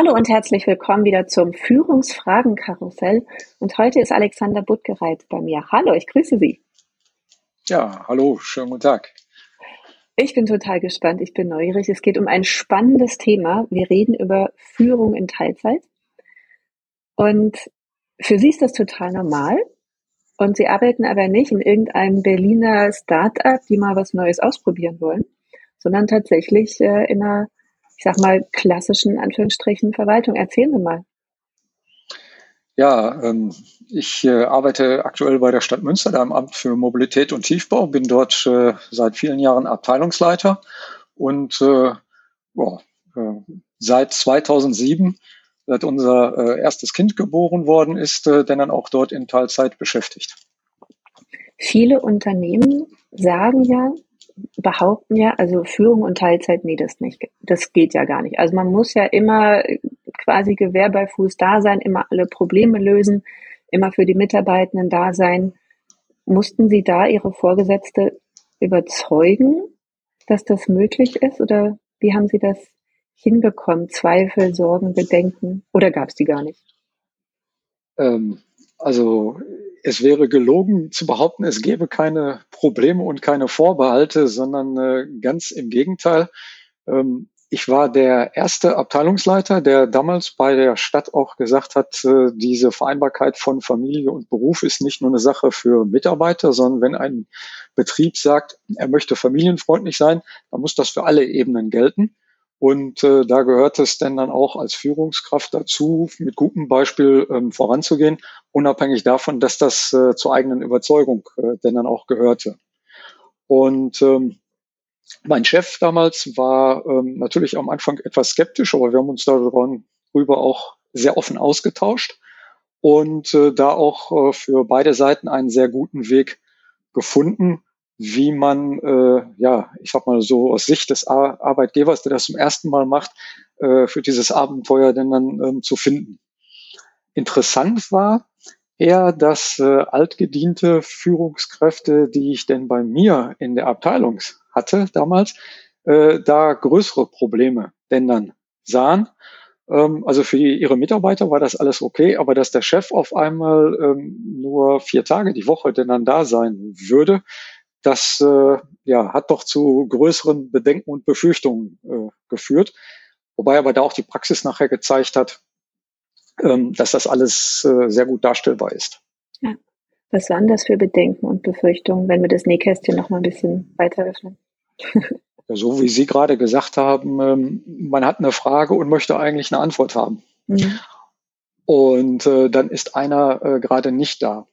Hallo und herzlich willkommen wieder zum Führungsfragenkarussell. Und heute ist Alexander Buttgereit bei mir. Hallo, ich grüße Sie. Ja, hallo, schönen guten Tag. Ich bin total gespannt, ich bin neugierig. Es geht um ein spannendes Thema. Wir reden über Führung in Teilzeit. Und für Sie ist das total normal. Und Sie arbeiten aber nicht in irgendeinem Berliner Start-up, die mal was Neues ausprobieren wollen, sondern tatsächlich äh, in einer ich sag mal, klassischen Anführungsstrichen Verwaltung. Erzählen Sie mal. Ja, ähm, ich äh, arbeite aktuell bei der Stadt Münster, da im Amt für Mobilität und Tiefbau, bin dort äh, seit vielen Jahren Abteilungsleiter und äh, boah, äh, seit 2007, seit unser äh, erstes Kind geboren worden ist, äh, denn dann auch dort in Teilzeit beschäftigt. Viele Unternehmen sagen ja, behaupten ja, also Führung und Teilzeit, nee, das nicht, das geht ja gar nicht. Also man muss ja immer quasi Gewehr bei Fuß da sein, immer alle Probleme lösen, immer für die Mitarbeitenden da sein. Mussten Sie da Ihre Vorgesetzte überzeugen, dass das möglich ist oder wie haben Sie das hinbekommen? Zweifel, Sorgen, Bedenken oder gab es die gar nicht? Ähm, also es wäre gelogen zu behaupten, es gäbe keine Probleme und keine Vorbehalte, sondern äh, ganz im Gegenteil. Ähm, ich war der erste Abteilungsleiter, der damals bei der Stadt auch gesagt hat, äh, diese Vereinbarkeit von Familie und Beruf ist nicht nur eine Sache für Mitarbeiter, sondern wenn ein Betrieb sagt, er möchte familienfreundlich sein, dann muss das für alle Ebenen gelten. Und äh, da gehört es denn dann auch als Führungskraft dazu, mit gutem Beispiel ähm, voranzugehen, unabhängig davon, dass das äh, zur eigenen Überzeugung äh, denn dann auch gehörte. Und ähm, mein Chef damals war ähm, natürlich am Anfang etwas skeptisch, aber wir haben uns darüber auch sehr offen ausgetauscht und äh, da auch äh, für beide Seiten einen sehr guten Weg gefunden, wie man, äh, ja, ich sag mal so aus Sicht des Ar Arbeitgebers, der das zum ersten Mal macht, äh, für dieses Abenteuer denn dann ähm, zu finden. Interessant war eher, dass äh, altgediente Führungskräfte, die ich denn bei mir in der Abteilung hatte damals, äh, da größere Probleme denn dann sahen. Ähm, also für ihre Mitarbeiter war das alles okay, aber dass der Chef auf einmal ähm, nur vier Tage die Woche denn dann da sein würde, das äh, ja, hat doch zu größeren Bedenken und Befürchtungen äh, geführt. Wobei aber da auch die Praxis nachher gezeigt hat, ähm, dass das alles äh, sehr gut darstellbar ist. Ja. Was waren das für Bedenken und Befürchtungen, wenn wir das Nähkästchen noch mal ein bisschen weiter öffnen? ja, so wie Sie gerade gesagt haben, ähm, man hat eine Frage und möchte eigentlich eine Antwort haben. Mhm. Und äh, dann ist einer äh, gerade nicht da.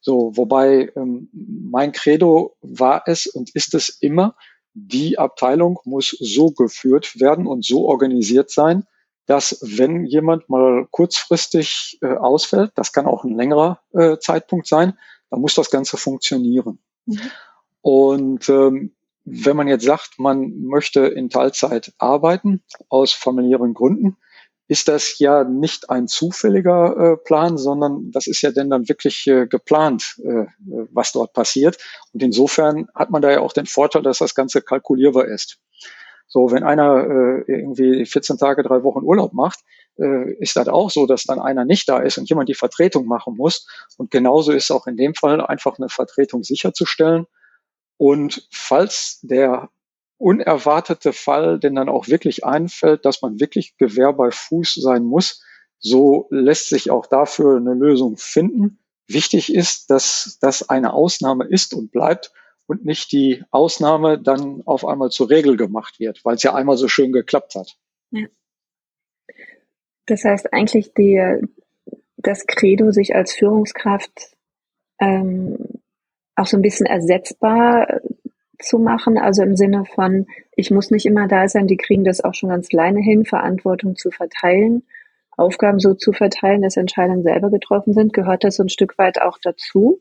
So, wobei ähm, mein Credo war es und ist es immer, die Abteilung muss so geführt werden und so organisiert sein, dass wenn jemand mal kurzfristig äh, ausfällt, das kann auch ein längerer äh, Zeitpunkt sein, dann muss das Ganze funktionieren. Mhm. Und ähm, wenn man jetzt sagt, man möchte in Teilzeit arbeiten aus familiären Gründen, ist das ja nicht ein zufälliger äh, Plan, sondern das ist ja denn dann wirklich äh, geplant, äh, was dort passiert. Und insofern hat man da ja auch den Vorteil, dass das Ganze kalkulierbar ist. So, wenn einer äh, irgendwie 14 Tage, drei Wochen Urlaub macht, äh, ist das auch so, dass dann einer nicht da ist und jemand die Vertretung machen muss. Und genauso ist auch in dem Fall einfach eine Vertretung sicherzustellen. Und falls der unerwartete Fall denn dann auch wirklich einfällt, dass man wirklich Gewehr bei Fuß sein muss, so lässt sich auch dafür eine Lösung finden. wichtig ist, dass das eine Ausnahme ist und bleibt und nicht die Ausnahme dann auf einmal zur Regel gemacht wird, weil es ja einmal so schön geklappt hat. Ja. Das heißt eigentlich die, das Credo, sich als Führungskraft ähm, auch so ein bisschen ersetzbar zu machen, also im Sinne von, ich muss nicht immer da sein, die kriegen das auch schon ganz kleine hin, Verantwortung zu verteilen, Aufgaben so zu verteilen, dass Entscheidungen selber getroffen sind. Gehört das so ein Stück weit auch dazu?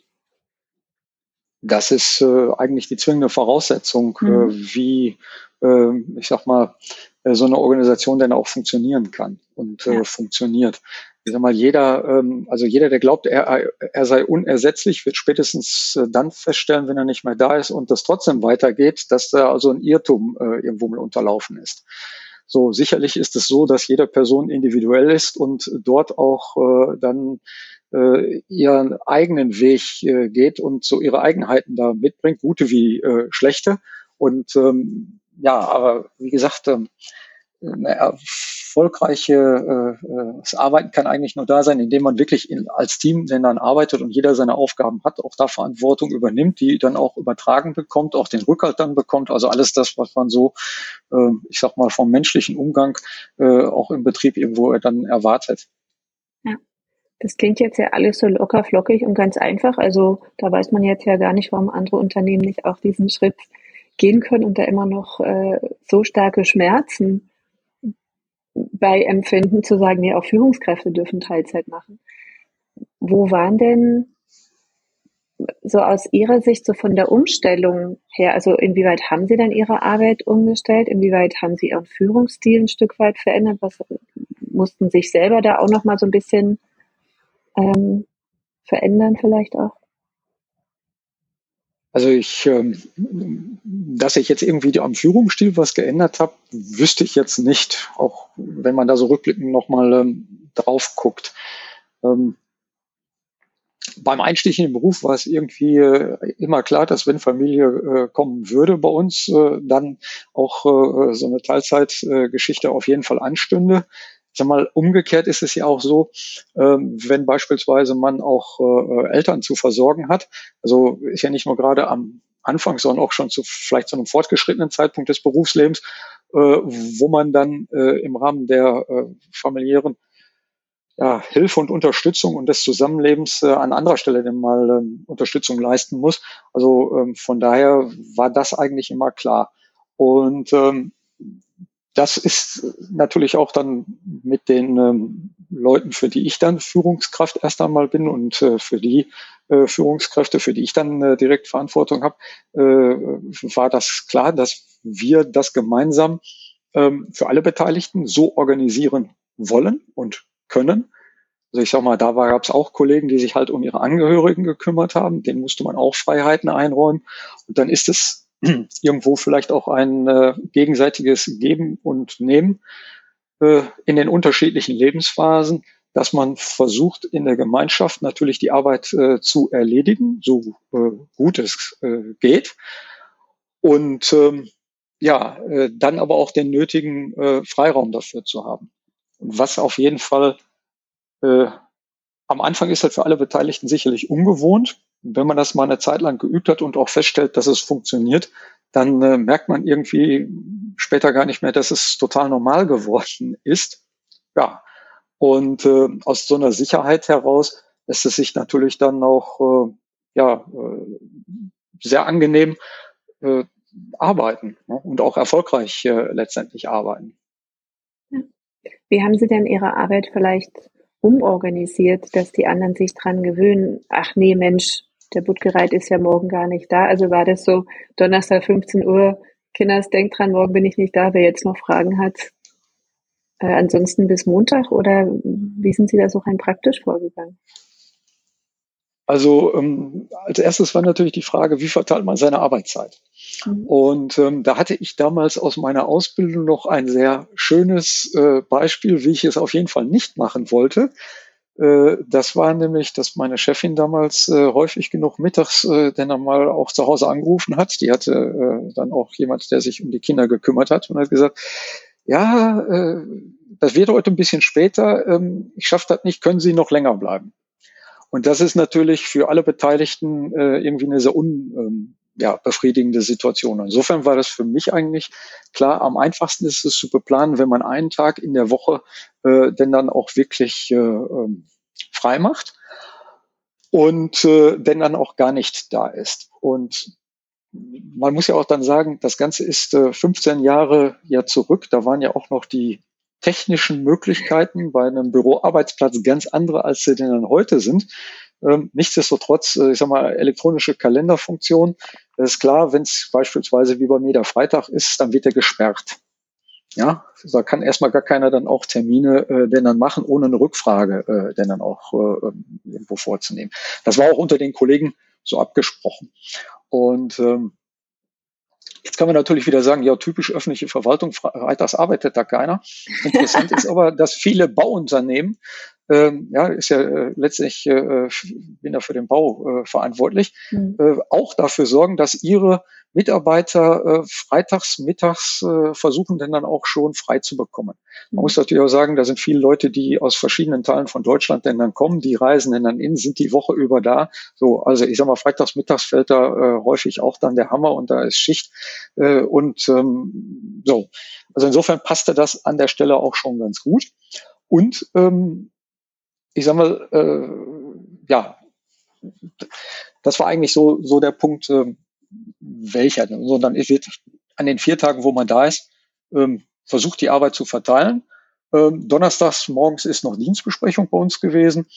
Das ist äh, eigentlich die zwingende Voraussetzung, äh, mhm. äh, wie, äh, ich sag mal, äh, so eine Organisation denn auch funktionieren kann und äh, ja. funktioniert. Ich sag mal, jeder, ähm, also jeder, der glaubt, er, er sei unersetzlich, wird spätestens äh, dann feststellen, wenn er nicht mehr da ist und das trotzdem weitergeht, dass da also ein Irrtum äh, irgendwo mal unterlaufen ist. So, sicherlich ist es so, dass jede Person individuell ist und dort auch äh, dann äh, ihren eigenen Weg äh, geht und so ihre Eigenheiten da mitbringt, gute wie äh, schlechte. Und ähm, ja, aber wie gesagt, ähm, eine erfolgreiche äh, das Arbeiten kann eigentlich nur da sein, indem man wirklich in, als Team dann arbeitet und jeder seine Aufgaben hat, auch da Verantwortung übernimmt, die dann auch übertragen bekommt, auch den Rückhalt dann bekommt. Also alles das, was man so, äh, ich sag mal, vom menschlichen Umgang äh, auch im Betrieb irgendwo dann erwartet. Ja. Das klingt jetzt ja alles so locker, flockig und ganz einfach. Also da weiß man jetzt ja gar nicht, warum andere Unternehmen nicht auch diesen Schritt gehen können und da immer noch äh, so starke Schmerzen bei Empfinden zu sagen, nee, auch Führungskräfte dürfen Teilzeit machen. Wo waren denn so aus Ihrer Sicht, so von der Umstellung her, also inwieweit haben Sie dann Ihre Arbeit umgestellt? Inwieweit haben Sie Ihren Führungsstil ein Stück weit verändert? Was mussten sich selber da auch noch mal so ein bisschen ähm, verändern vielleicht auch? Also ich, ähm, dass ich jetzt irgendwie am Führungsstil was geändert habe, wüsste ich jetzt nicht, auch wenn man da so rückblickend nochmal ähm, drauf guckt. Ähm, beim Einstieg in den Beruf war es irgendwie äh, immer klar, dass wenn Familie äh, kommen würde bei uns, äh, dann auch so eine Teilzeitgeschichte auf jeden Fall anstünde. Sag mal, umgekehrt ist es ja auch so, ähm, wenn beispielsweise man auch äh, Eltern zu versorgen hat, also ist ja nicht nur gerade am Anfang, sondern auch schon zu vielleicht zu einem fortgeschrittenen Zeitpunkt des Berufslebens, äh, wo man dann äh, im Rahmen der äh, familiären ja, Hilfe und Unterstützung und des Zusammenlebens äh, an anderer Stelle denn mal ähm, Unterstützung leisten muss. Also ähm, von daher war das eigentlich immer klar. Und ähm, das ist natürlich auch dann mit den ähm, Leuten, für die ich dann Führungskraft erst einmal bin und äh, für die äh, Führungskräfte, für die ich dann äh, direkt Verantwortung habe, äh, war das klar, dass wir das gemeinsam ähm, für alle Beteiligten so organisieren wollen und können. Also ich sag mal, da gab es auch Kollegen, die sich halt um ihre Angehörigen gekümmert haben. Denen musste man auch Freiheiten einräumen. Und dann ist es irgendwo vielleicht auch ein äh, gegenseitiges Geben und Nehmen äh, in den unterschiedlichen Lebensphasen, dass man versucht, in der Gemeinschaft natürlich die Arbeit äh, zu erledigen, so äh, gut es äh, geht. Und ähm, ja, äh, dann aber auch den nötigen äh, Freiraum dafür zu haben. Und was auf jeden Fall äh, am Anfang ist halt für alle Beteiligten sicherlich ungewohnt, wenn man das mal eine Zeit lang geübt hat und auch feststellt, dass es funktioniert, dann äh, merkt man irgendwie später gar nicht mehr, dass es total normal geworden ist. Ja, und äh, aus so einer Sicherheit heraus lässt es sich natürlich dann auch äh, ja äh, sehr angenehm äh, arbeiten ne? und auch erfolgreich äh, letztendlich arbeiten. Wie haben Sie denn Ihre Arbeit vielleicht umorganisiert, dass die anderen sich dran gewöhnen? Ach nee, Mensch, der Buttgereit ist ja morgen gar nicht da. Also war das so Donnerstag 15 Uhr, Kinders, denkt dran, morgen bin ich nicht da, wer jetzt noch Fragen hat. Äh, ansonsten bis Montag oder wie sind Sie da so rein praktisch vorgegangen? Also ähm, als erstes war natürlich die Frage, wie verteilt man seine Arbeitszeit? Mhm. Und ähm, da hatte ich damals aus meiner Ausbildung noch ein sehr schönes äh, Beispiel, wie ich es auf jeden Fall nicht machen wollte. Äh, das war nämlich, dass meine Chefin damals äh, häufig genug mittags äh, dann einmal auch zu Hause angerufen hat. Die hatte äh, dann auch jemand, der sich um die Kinder gekümmert hat und hat gesagt, ja, äh, das wird heute ein bisschen später, ähm, ich schaffe das nicht, können Sie noch länger bleiben? Und das ist natürlich für alle Beteiligten äh, irgendwie eine sehr un, ähm, ja, befriedigende Situation. Insofern war das für mich eigentlich klar, am einfachsten ist es zu beplanen, wenn man einen Tag in der Woche äh, denn dann auch wirklich äh, ähm, frei macht und äh, denn dann auch gar nicht da ist. Und man muss ja auch dann sagen, das Ganze ist äh, 15 Jahre ja zurück. Da waren ja auch noch die technischen Möglichkeiten bei einem Büroarbeitsplatz ganz andere, als sie denn dann heute sind. Ähm, nichtsdestotrotz, äh, ich sag mal, elektronische Kalenderfunktion, ist klar, wenn es beispielsweise wie bei mir der Freitag ist, dann wird er gesperrt. Ja, da kann erstmal gar keiner dann auch Termine äh, denn dann machen, ohne eine Rückfrage äh, denn dann auch äh, ähm, irgendwo vorzunehmen. Das war auch unter den Kollegen so abgesprochen. Und ähm, Jetzt kann man natürlich wieder sagen, ja, typisch öffentliche Verwaltung, freitags arbeitet da keiner. Interessant ist aber, dass viele Bauunternehmen ähm, ja, ist ja äh, letztlich, äh, bin da für den Bau äh, verantwortlich, mhm. äh, auch dafür sorgen, dass ihre Mitarbeiter äh, freitags, mittags äh, versuchen denn dann auch schon frei zu bekommen. Man mhm. muss natürlich auch sagen, da sind viele Leute, die aus verschiedenen Teilen von Deutschland denn dann kommen, die reisen denn dann in, sind die Woche über da. So, also ich sag mal, freitags, mittags fällt da äh, häufig auch dann der Hammer und da ist Schicht. Äh, und ähm, so, also insofern passte das an der Stelle auch schon ganz gut. Und ähm, ich sag mal, äh, ja, das war eigentlich so, so der Punkt, äh, welcher. So, dann wird an den vier Tagen, wo man da ist, ähm, versucht die Arbeit zu verteilen. Ähm, donnerstags morgens ist noch Dienstbesprechung bei uns gewesen,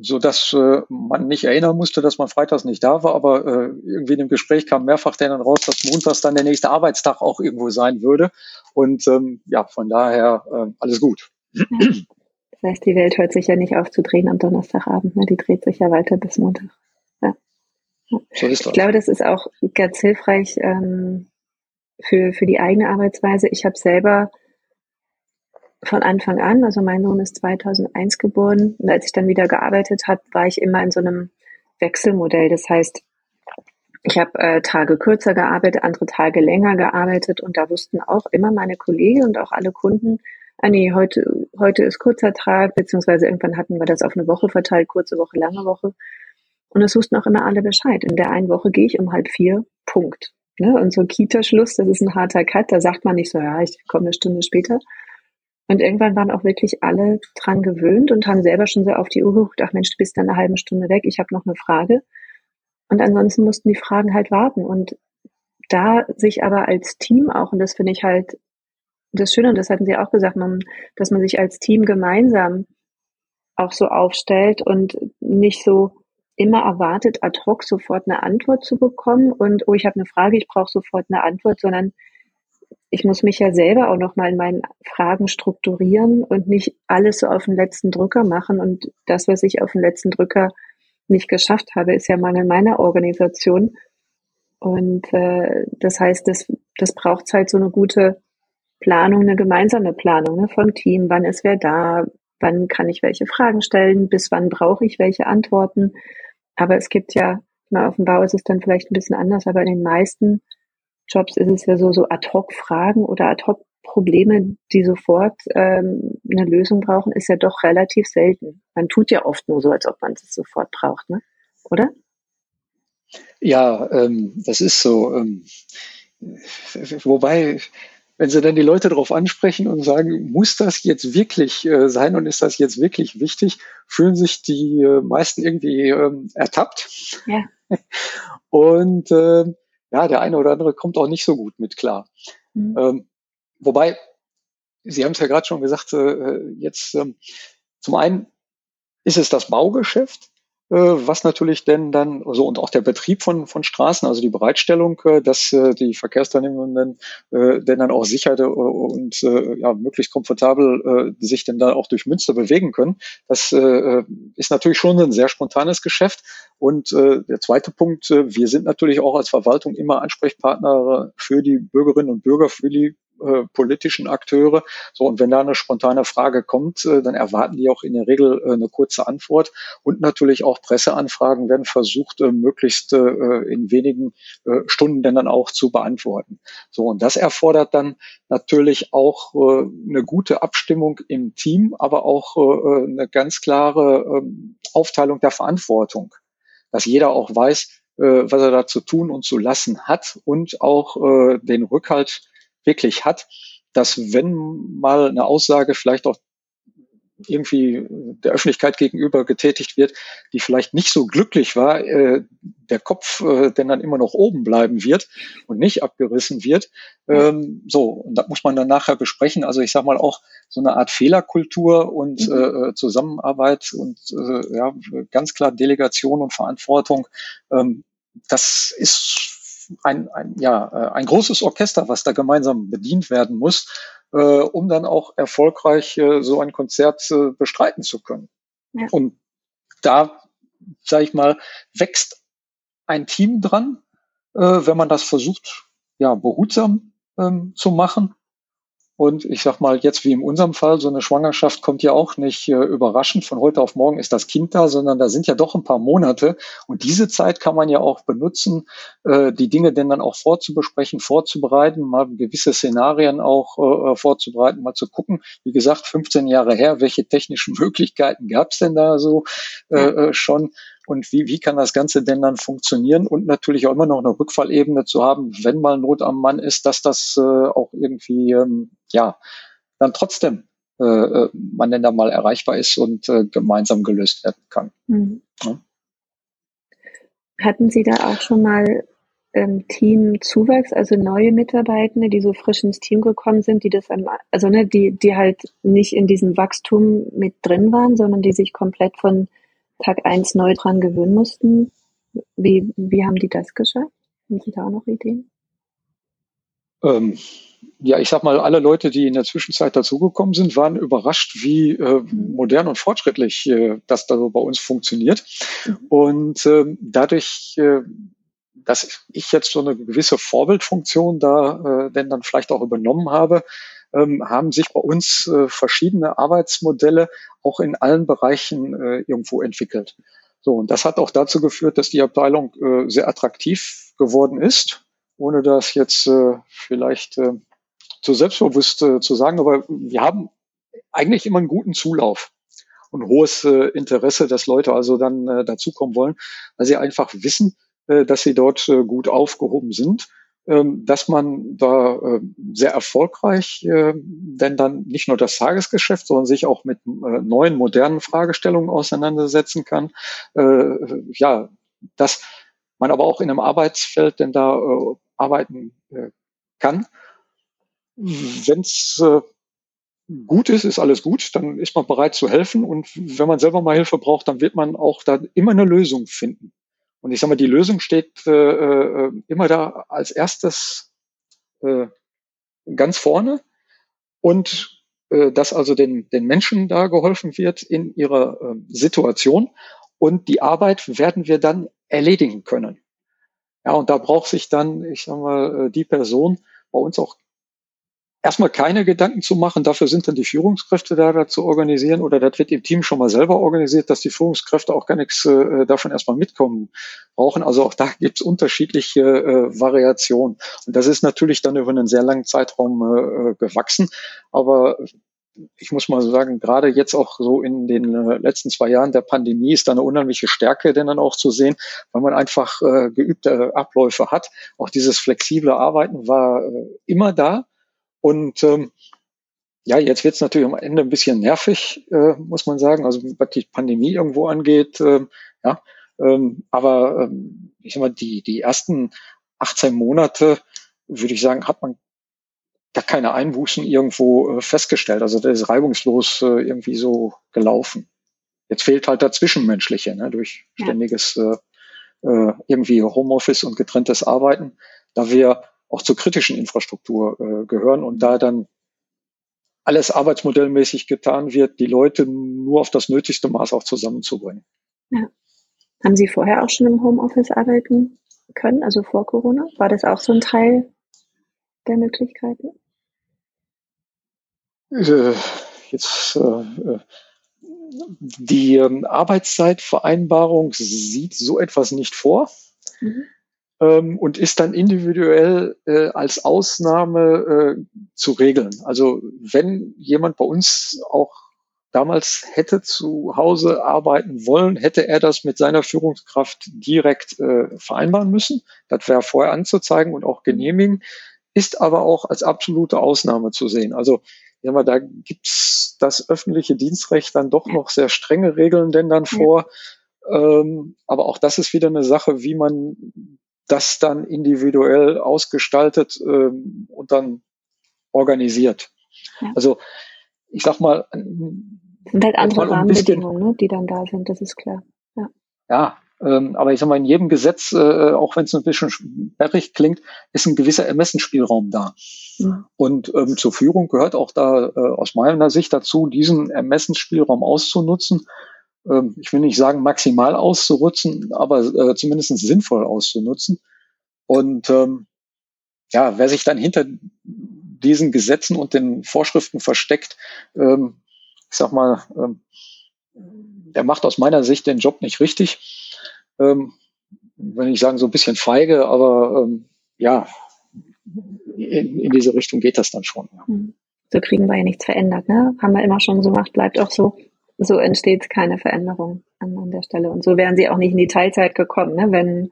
so dass äh, man nicht erinnern musste, dass man freitags nicht da war, aber äh, irgendwie in dem Gespräch kam mehrfach dann raus, dass montags dann der nächste Arbeitstag auch irgendwo sein würde. Und ähm, ja, von daher äh, alles gut. Das heißt, die Welt hört sich ja nicht auf zu drehen am Donnerstagabend, ne? die dreht sich ja weiter bis Montag. Ja. So ist das. Ich glaube, das ist auch ganz hilfreich ähm, für, für die eigene Arbeitsweise. Ich habe selber von Anfang an, also mein Sohn ist 2001 geboren und als ich dann wieder gearbeitet habe, war ich immer in so einem Wechselmodell. Das heißt, ich habe äh, Tage kürzer gearbeitet, andere Tage länger gearbeitet und da wussten auch immer meine Kollegen und auch alle Kunden, ah nee, heute, heute ist kurzer Tag, beziehungsweise irgendwann hatten wir das auf eine Woche verteilt, kurze Woche, lange Woche. Und es wussten auch immer alle Bescheid. In der einen Woche gehe ich um halb vier, Punkt. Ne? Und so Kita-Schluss, das ist ein harter Cut, da sagt man nicht so, ja, ich komme eine Stunde später. Und irgendwann waren auch wirklich alle dran gewöhnt und haben selber schon so auf die Uhr geguckt, ach Mensch, du bist dann eine halbe Stunde weg, ich habe noch eine Frage. Und ansonsten mussten die Fragen halt warten. Und da sich aber als Team auch, und das finde ich halt das Schöne, und das hatten Sie auch gesagt, man, dass man sich als Team gemeinsam auch so aufstellt und nicht so immer erwartet, ad hoc sofort eine Antwort zu bekommen und, oh, ich habe eine Frage, ich brauche sofort eine Antwort, sondern ich muss mich ja selber auch nochmal in meinen Fragen strukturieren und nicht alles so auf den letzten Drücker machen. Und das, was ich auf den letzten Drücker nicht geschafft habe, ist ja Mangel meiner Organisation. Und äh, das heißt, das, das braucht halt so eine gute Planung, eine gemeinsame Planung ne, vom Team. Wann ist wer da? Wann kann ich welche Fragen stellen? Bis wann brauche ich welche Antworten? Aber es gibt ja, mal auf dem Bau ist es dann vielleicht ein bisschen anders, aber in den meisten Jobs ist es ja so, so Ad-Hoc-Fragen oder Ad-Hoc-Probleme, die sofort ähm, eine Lösung brauchen, ist ja doch relativ selten. Man tut ja oft nur so, als ob man es sofort braucht, ne? Oder? Ja, ähm, das ist so. Ähm, wobei wenn sie dann die Leute darauf ansprechen und sagen, muss das jetzt wirklich äh, sein und ist das jetzt wirklich wichtig, fühlen sich die äh, meisten irgendwie ähm, ertappt. Ja. Und äh, ja, der eine oder andere kommt auch nicht so gut mit klar. Mhm. Ähm, wobei, Sie haben es ja gerade schon gesagt, äh, jetzt ähm, zum einen ist es das Baugeschäft, äh, was natürlich denn dann, also und auch der Betrieb von, von Straßen, also die Bereitstellung, äh, dass äh, die Verkehrsteilnehmenden denn dann auch sicher und ja, möglichst komfortabel sich denn dann auch durch Münster bewegen können. Das ist natürlich schon ein sehr spontanes Geschäft. Und der zweite Punkt, wir sind natürlich auch als Verwaltung immer Ansprechpartner für die Bürgerinnen und Bürger, für die äh, politischen Akteure. So, und wenn da eine spontane Frage kommt, äh, dann erwarten die auch in der Regel äh, eine kurze Antwort. Und natürlich auch Presseanfragen werden versucht, möglichst in wenigen Stunden denn dann auch zu beantworten. So, und das erfordert dann natürlich auch eine gute Abstimmung im Team, aber auch eine ganz klare äh, Aufteilung der Verantwortung dass jeder auch weiß, was er da zu tun und zu lassen hat und auch äh, den Rückhalt wirklich hat, dass wenn mal eine Aussage vielleicht auch irgendwie der Öffentlichkeit gegenüber getätigt wird, die vielleicht nicht so glücklich war, äh, der Kopf äh, denn dann immer noch oben bleiben wird und nicht abgerissen wird. Ähm, so, und das muss man dann nachher besprechen. Also ich sage mal auch so eine Art Fehlerkultur und mhm. äh, Zusammenarbeit und äh, ja, ganz klar Delegation und Verantwortung. Ähm, das ist ein, ein, ja, äh, ein großes Orchester, was da gemeinsam bedient werden muss äh, um dann auch erfolgreich äh, so ein Konzert äh, bestreiten zu können. Ja. Und da, sage ich mal, wächst ein Team dran, äh, wenn man das versucht, ja, behutsam ähm, zu machen und ich sag mal, jetzt wie in unserem Fall, so eine Schwangerschaft kommt ja auch nicht äh, überraschend. Von heute auf morgen ist das Kind da, sondern da sind ja doch ein paar Monate. Und diese Zeit kann man ja auch benutzen, äh, die Dinge denn dann auch vorzubesprechen, vorzubereiten, mal gewisse Szenarien auch äh, vorzubereiten, mal zu gucken. Wie gesagt, 15 Jahre her, welche technischen Möglichkeiten gab es denn da so äh, äh schon? Und wie, wie kann das Ganze denn dann funktionieren und natürlich auch immer noch eine Rückfallebene zu haben, wenn mal Not am Mann ist, dass das äh, auch irgendwie, ähm, ja, dann trotzdem äh, äh, man denn da mal erreichbar ist und äh, gemeinsam gelöst werden kann. Mhm. Ja. Hatten Sie da auch schon mal ähm, Teamzuwachs, also neue Mitarbeitende, die so frisch ins Team gekommen sind, die das, also ne, die, die halt nicht in diesem Wachstum mit drin waren, sondern die sich komplett von Tag eins neu dran gewöhnen mussten. Wie, wie haben die das geschafft? Haben Sie da auch noch Ideen? Ähm, ja, ich sag mal, alle Leute, die in der Zwischenzeit dazugekommen sind, waren überrascht, wie äh, mhm. modern und fortschrittlich äh, das da so bei uns funktioniert. Mhm. Und ähm, dadurch, äh, dass ich jetzt so eine gewisse Vorbildfunktion da äh, denn dann vielleicht auch übernommen habe, ähm, haben sich bei uns äh, verschiedene Arbeitsmodelle auch in allen Bereichen äh, irgendwo entwickelt. So, und das hat auch dazu geführt, dass die Abteilung äh, sehr attraktiv geworden ist, ohne das jetzt äh, vielleicht äh, zu selbstbewusst äh, zu sagen, aber wir haben eigentlich immer einen guten Zulauf und hohes äh, Interesse, dass Leute also dann äh, dazukommen wollen, weil sie einfach wissen, äh, dass sie dort äh, gut aufgehoben sind dass man da äh, sehr erfolgreich äh, denn dann nicht nur das Tagesgeschäft, sondern sich auch mit äh, neuen, modernen Fragestellungen auseinandersetzen kann. Ja, dass man aber auch in einem Arbeitsfeld denn da arbeiten kann. Wenn es gut ist, ist alles gut, dann ist man bereit zu helfen. Und wenn man selber mal Hilfe braucht, dann wird man auch da immer eine Lösung finden. Und ich sage mal, die Lösung steht äh, äh, immer da als erstes äh, ganz vorne und äh, dass also den, den Menschen da geholfen wird in ihrer äh, Situation und die Arbeit werden wir dann erledigen können. Ja, und da braucht sich dann, ich sag mal, äh, die Person bei uns auch erstmal keine Gedanken zu machen. Dafür sind dann die Führungskräfte da, da zu organisieren oder das wird im Team schon mal selber organisiert, dass die Führungskräfte auch gar nichts äh, davon erstmal mitkommen brauchen. Also auch da gibt es unterschiedliche äh, Variationen. Und das ist natürlich dann über einen sehr langen Zeitraum äh, gewachsen. Aber ich muss mal sagen, gerade jetzt auch so in den äh, letzten zwei Jahren der Pandemie ist da eine unheimliche Stärke denn dann auch zu sehen, weil man einfach äh, geübte Abläufe hat. Auch dieses flexible Arbeiten war äh, immer da. Und ähm, ja, jetzt wird es natürlich am Ende ein bisschen nervig, äh, muss man sagen. Also was die Pandemie irgendwo angeht, äh, ja. Ähm, aber ähm, ich sag mal, die, die ersten 18 Monate, würde ich sagen, hat man gar keine Einbußen irgendwo äh, festgestellt. Also das ist reibungslos äh, irgendwie so gelaufen. Jetzt fehlt halt das Zwischenmenschliche, ne, durch ständiges äh, äh, irgendwie Homeoffice und getrenntes Arbeiten. Da wir auch zur kritischen Infrastruktur äh, gehören und da dann alles arbeitsmodellmäßig getan wird, die Leute nur auf das nötigste Maß auch zusammenzubringen. Ja. Haben Sie vorher auch schon im Homeoffice arbeiten können, also vor Corona? War das auch so ein Teil der Möglichkeiten? Äh, jetzt äh, die ähm, Arbeitszeitvereinbarung sieht so etwas nicht vor. Mhm ähm, und ist dann individuell äh, als Ausnahme äh, zu regeln. Also wenn jemand bei uns auch damals hätte zu Hause arbeiten wollen, hätte er das mit seiner Führungskraft direkt äh, vereinbaren müssen. Das wäre vorher anzuzeigen und auch genehmigen, ist aber auch als absolute Ausnahme zu sehen. Also ja, da gibt's das öffentliche Dienstrecht dann doch noch sehr strenge Regeln denn dann vor. Ähm, aber auch das ist wieder eine Sache, wie man das dann individuell ausgestaltet ähm, und dann organisiert. Ja. Also ich sag mal, sind halt andere Rahmenbedingungen, ne, die dann da sind, das ist klar. Ja, ja ähm, aber ich sag mal, in jedem Gesetz, äh, auch wenn es ein bisschen sperrig klingt, ist ein gewisser Ermessensspielraum da. Mhm. Und ähm, zur Führung gehört auch da äh, aus meiner Sicht dazu, diesen Ermessensspielraum auszunutzen ich will nicht sagen maximal auszunutzen, aber äh, zumindest sinnvoll auszunutzen. Und ähm, ja, wer sich dann hinter diesen Gesetzen und den Vorschriften versteckt, ähm, ich sag mal, ähm, der macht aus meiner Sicht den Job nicht richtig. Ähm, wenn ich sagen, so ein bisschen feige, aber ähm, ja, in, in diese Richtung geht das dann schon. Ja. Hm. So kriegen wir ja nichts verändert, ne? Haben wir immer schon so gemacht, bleibt auch so so entsteht keine Veränderung an, an der Stelle. Und so wären sie auch nicht in die Teilzeit gekommen, ne? wenn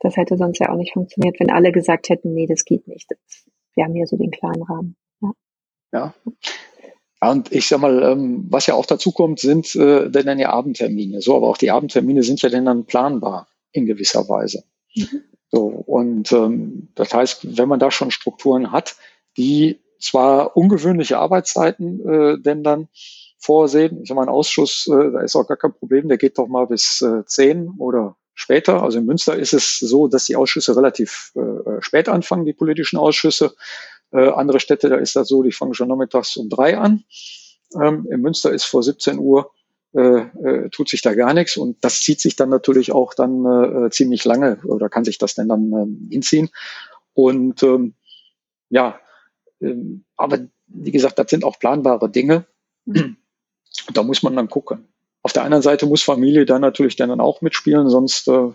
das hätte sonst ja auch nicht funktioniert, wenn alle gesagt hätten, nee, das geht nicht. wir haben hier so den klaren Rahmen. Ja. ja. Ja, und ich sag mal, ähm, was ja auch dazu kommt, sind äh, denn dann ja Abendtermine. So, aber auch die Abendtermine sind ja dann, dann planbar in gewisser Weise. Mhm. So, und ähm, das heißt, wenn man da schon Strukturen hat, die zwar ungewöhnliche Arbeitszeiten äh, denn dann vorsehen. Ich habe einen Ausschuss, äh, da ist auch gar kein Problem, der geht doch mal bis äh, 10 oder später. Also in Münster ist es so, dass die Ausschüsse relativ äh, äh, spät anfangen, die politischen Ausschüsse. Äh, andere Städte, da ist das so, die fangen schon nachmittags um drei an. Ähm, in Münster ist vor 17 Uhr äh, äh, tut sich da gar nichts und das zieht sich dann natürlich auch dann äh, ziemlich lange oder kann sich das denn dann ähm, hinziehen. Und ähm, ja, ähm, aber wie gesagt, das sind auch planbare Dinge. Mhm. Da muss man dann gucken. Auf der anderen Seite muss Familie dann natürlich dann auch mitspielen, sonst äh,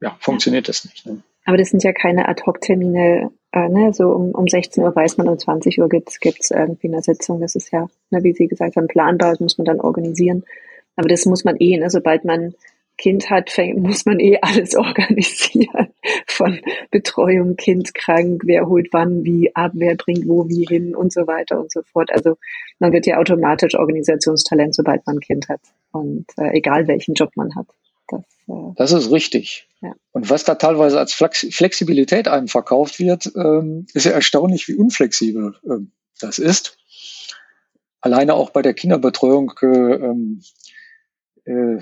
ja, funktioniert das nicht. Ne? Aber das sind ja keine Ad-Hoc-Termine, äh, ne? so um, um 16 Uhr weiß man, um 20 Uhr gibt es irgendwie eine Sitzung. Das ist ja, ne, wie Sie gesagt haben, planbar, das muss man dann organisieren. Aber das muss man eh, ne? sobald man Kind hat, muss man eh alles organisieren. Von Betreuung, Kind krank, wer holt wann, wie ab, wer bringt wo, wie hin und so weiter und so fort. Also man wird ja automatisch Organisationstalent, sobald man ein Kind hat. Und äh, egal welchen Job man hat. Das, äh, das ist richtig. Ja. Und was da teilweise als Flexibilität einem verkauft wird, ähm, ist ja erstaunlich, wie unflexibel ähm, das ist. Alleine auch bei der Kinderbetreuung äh, ähm, äh,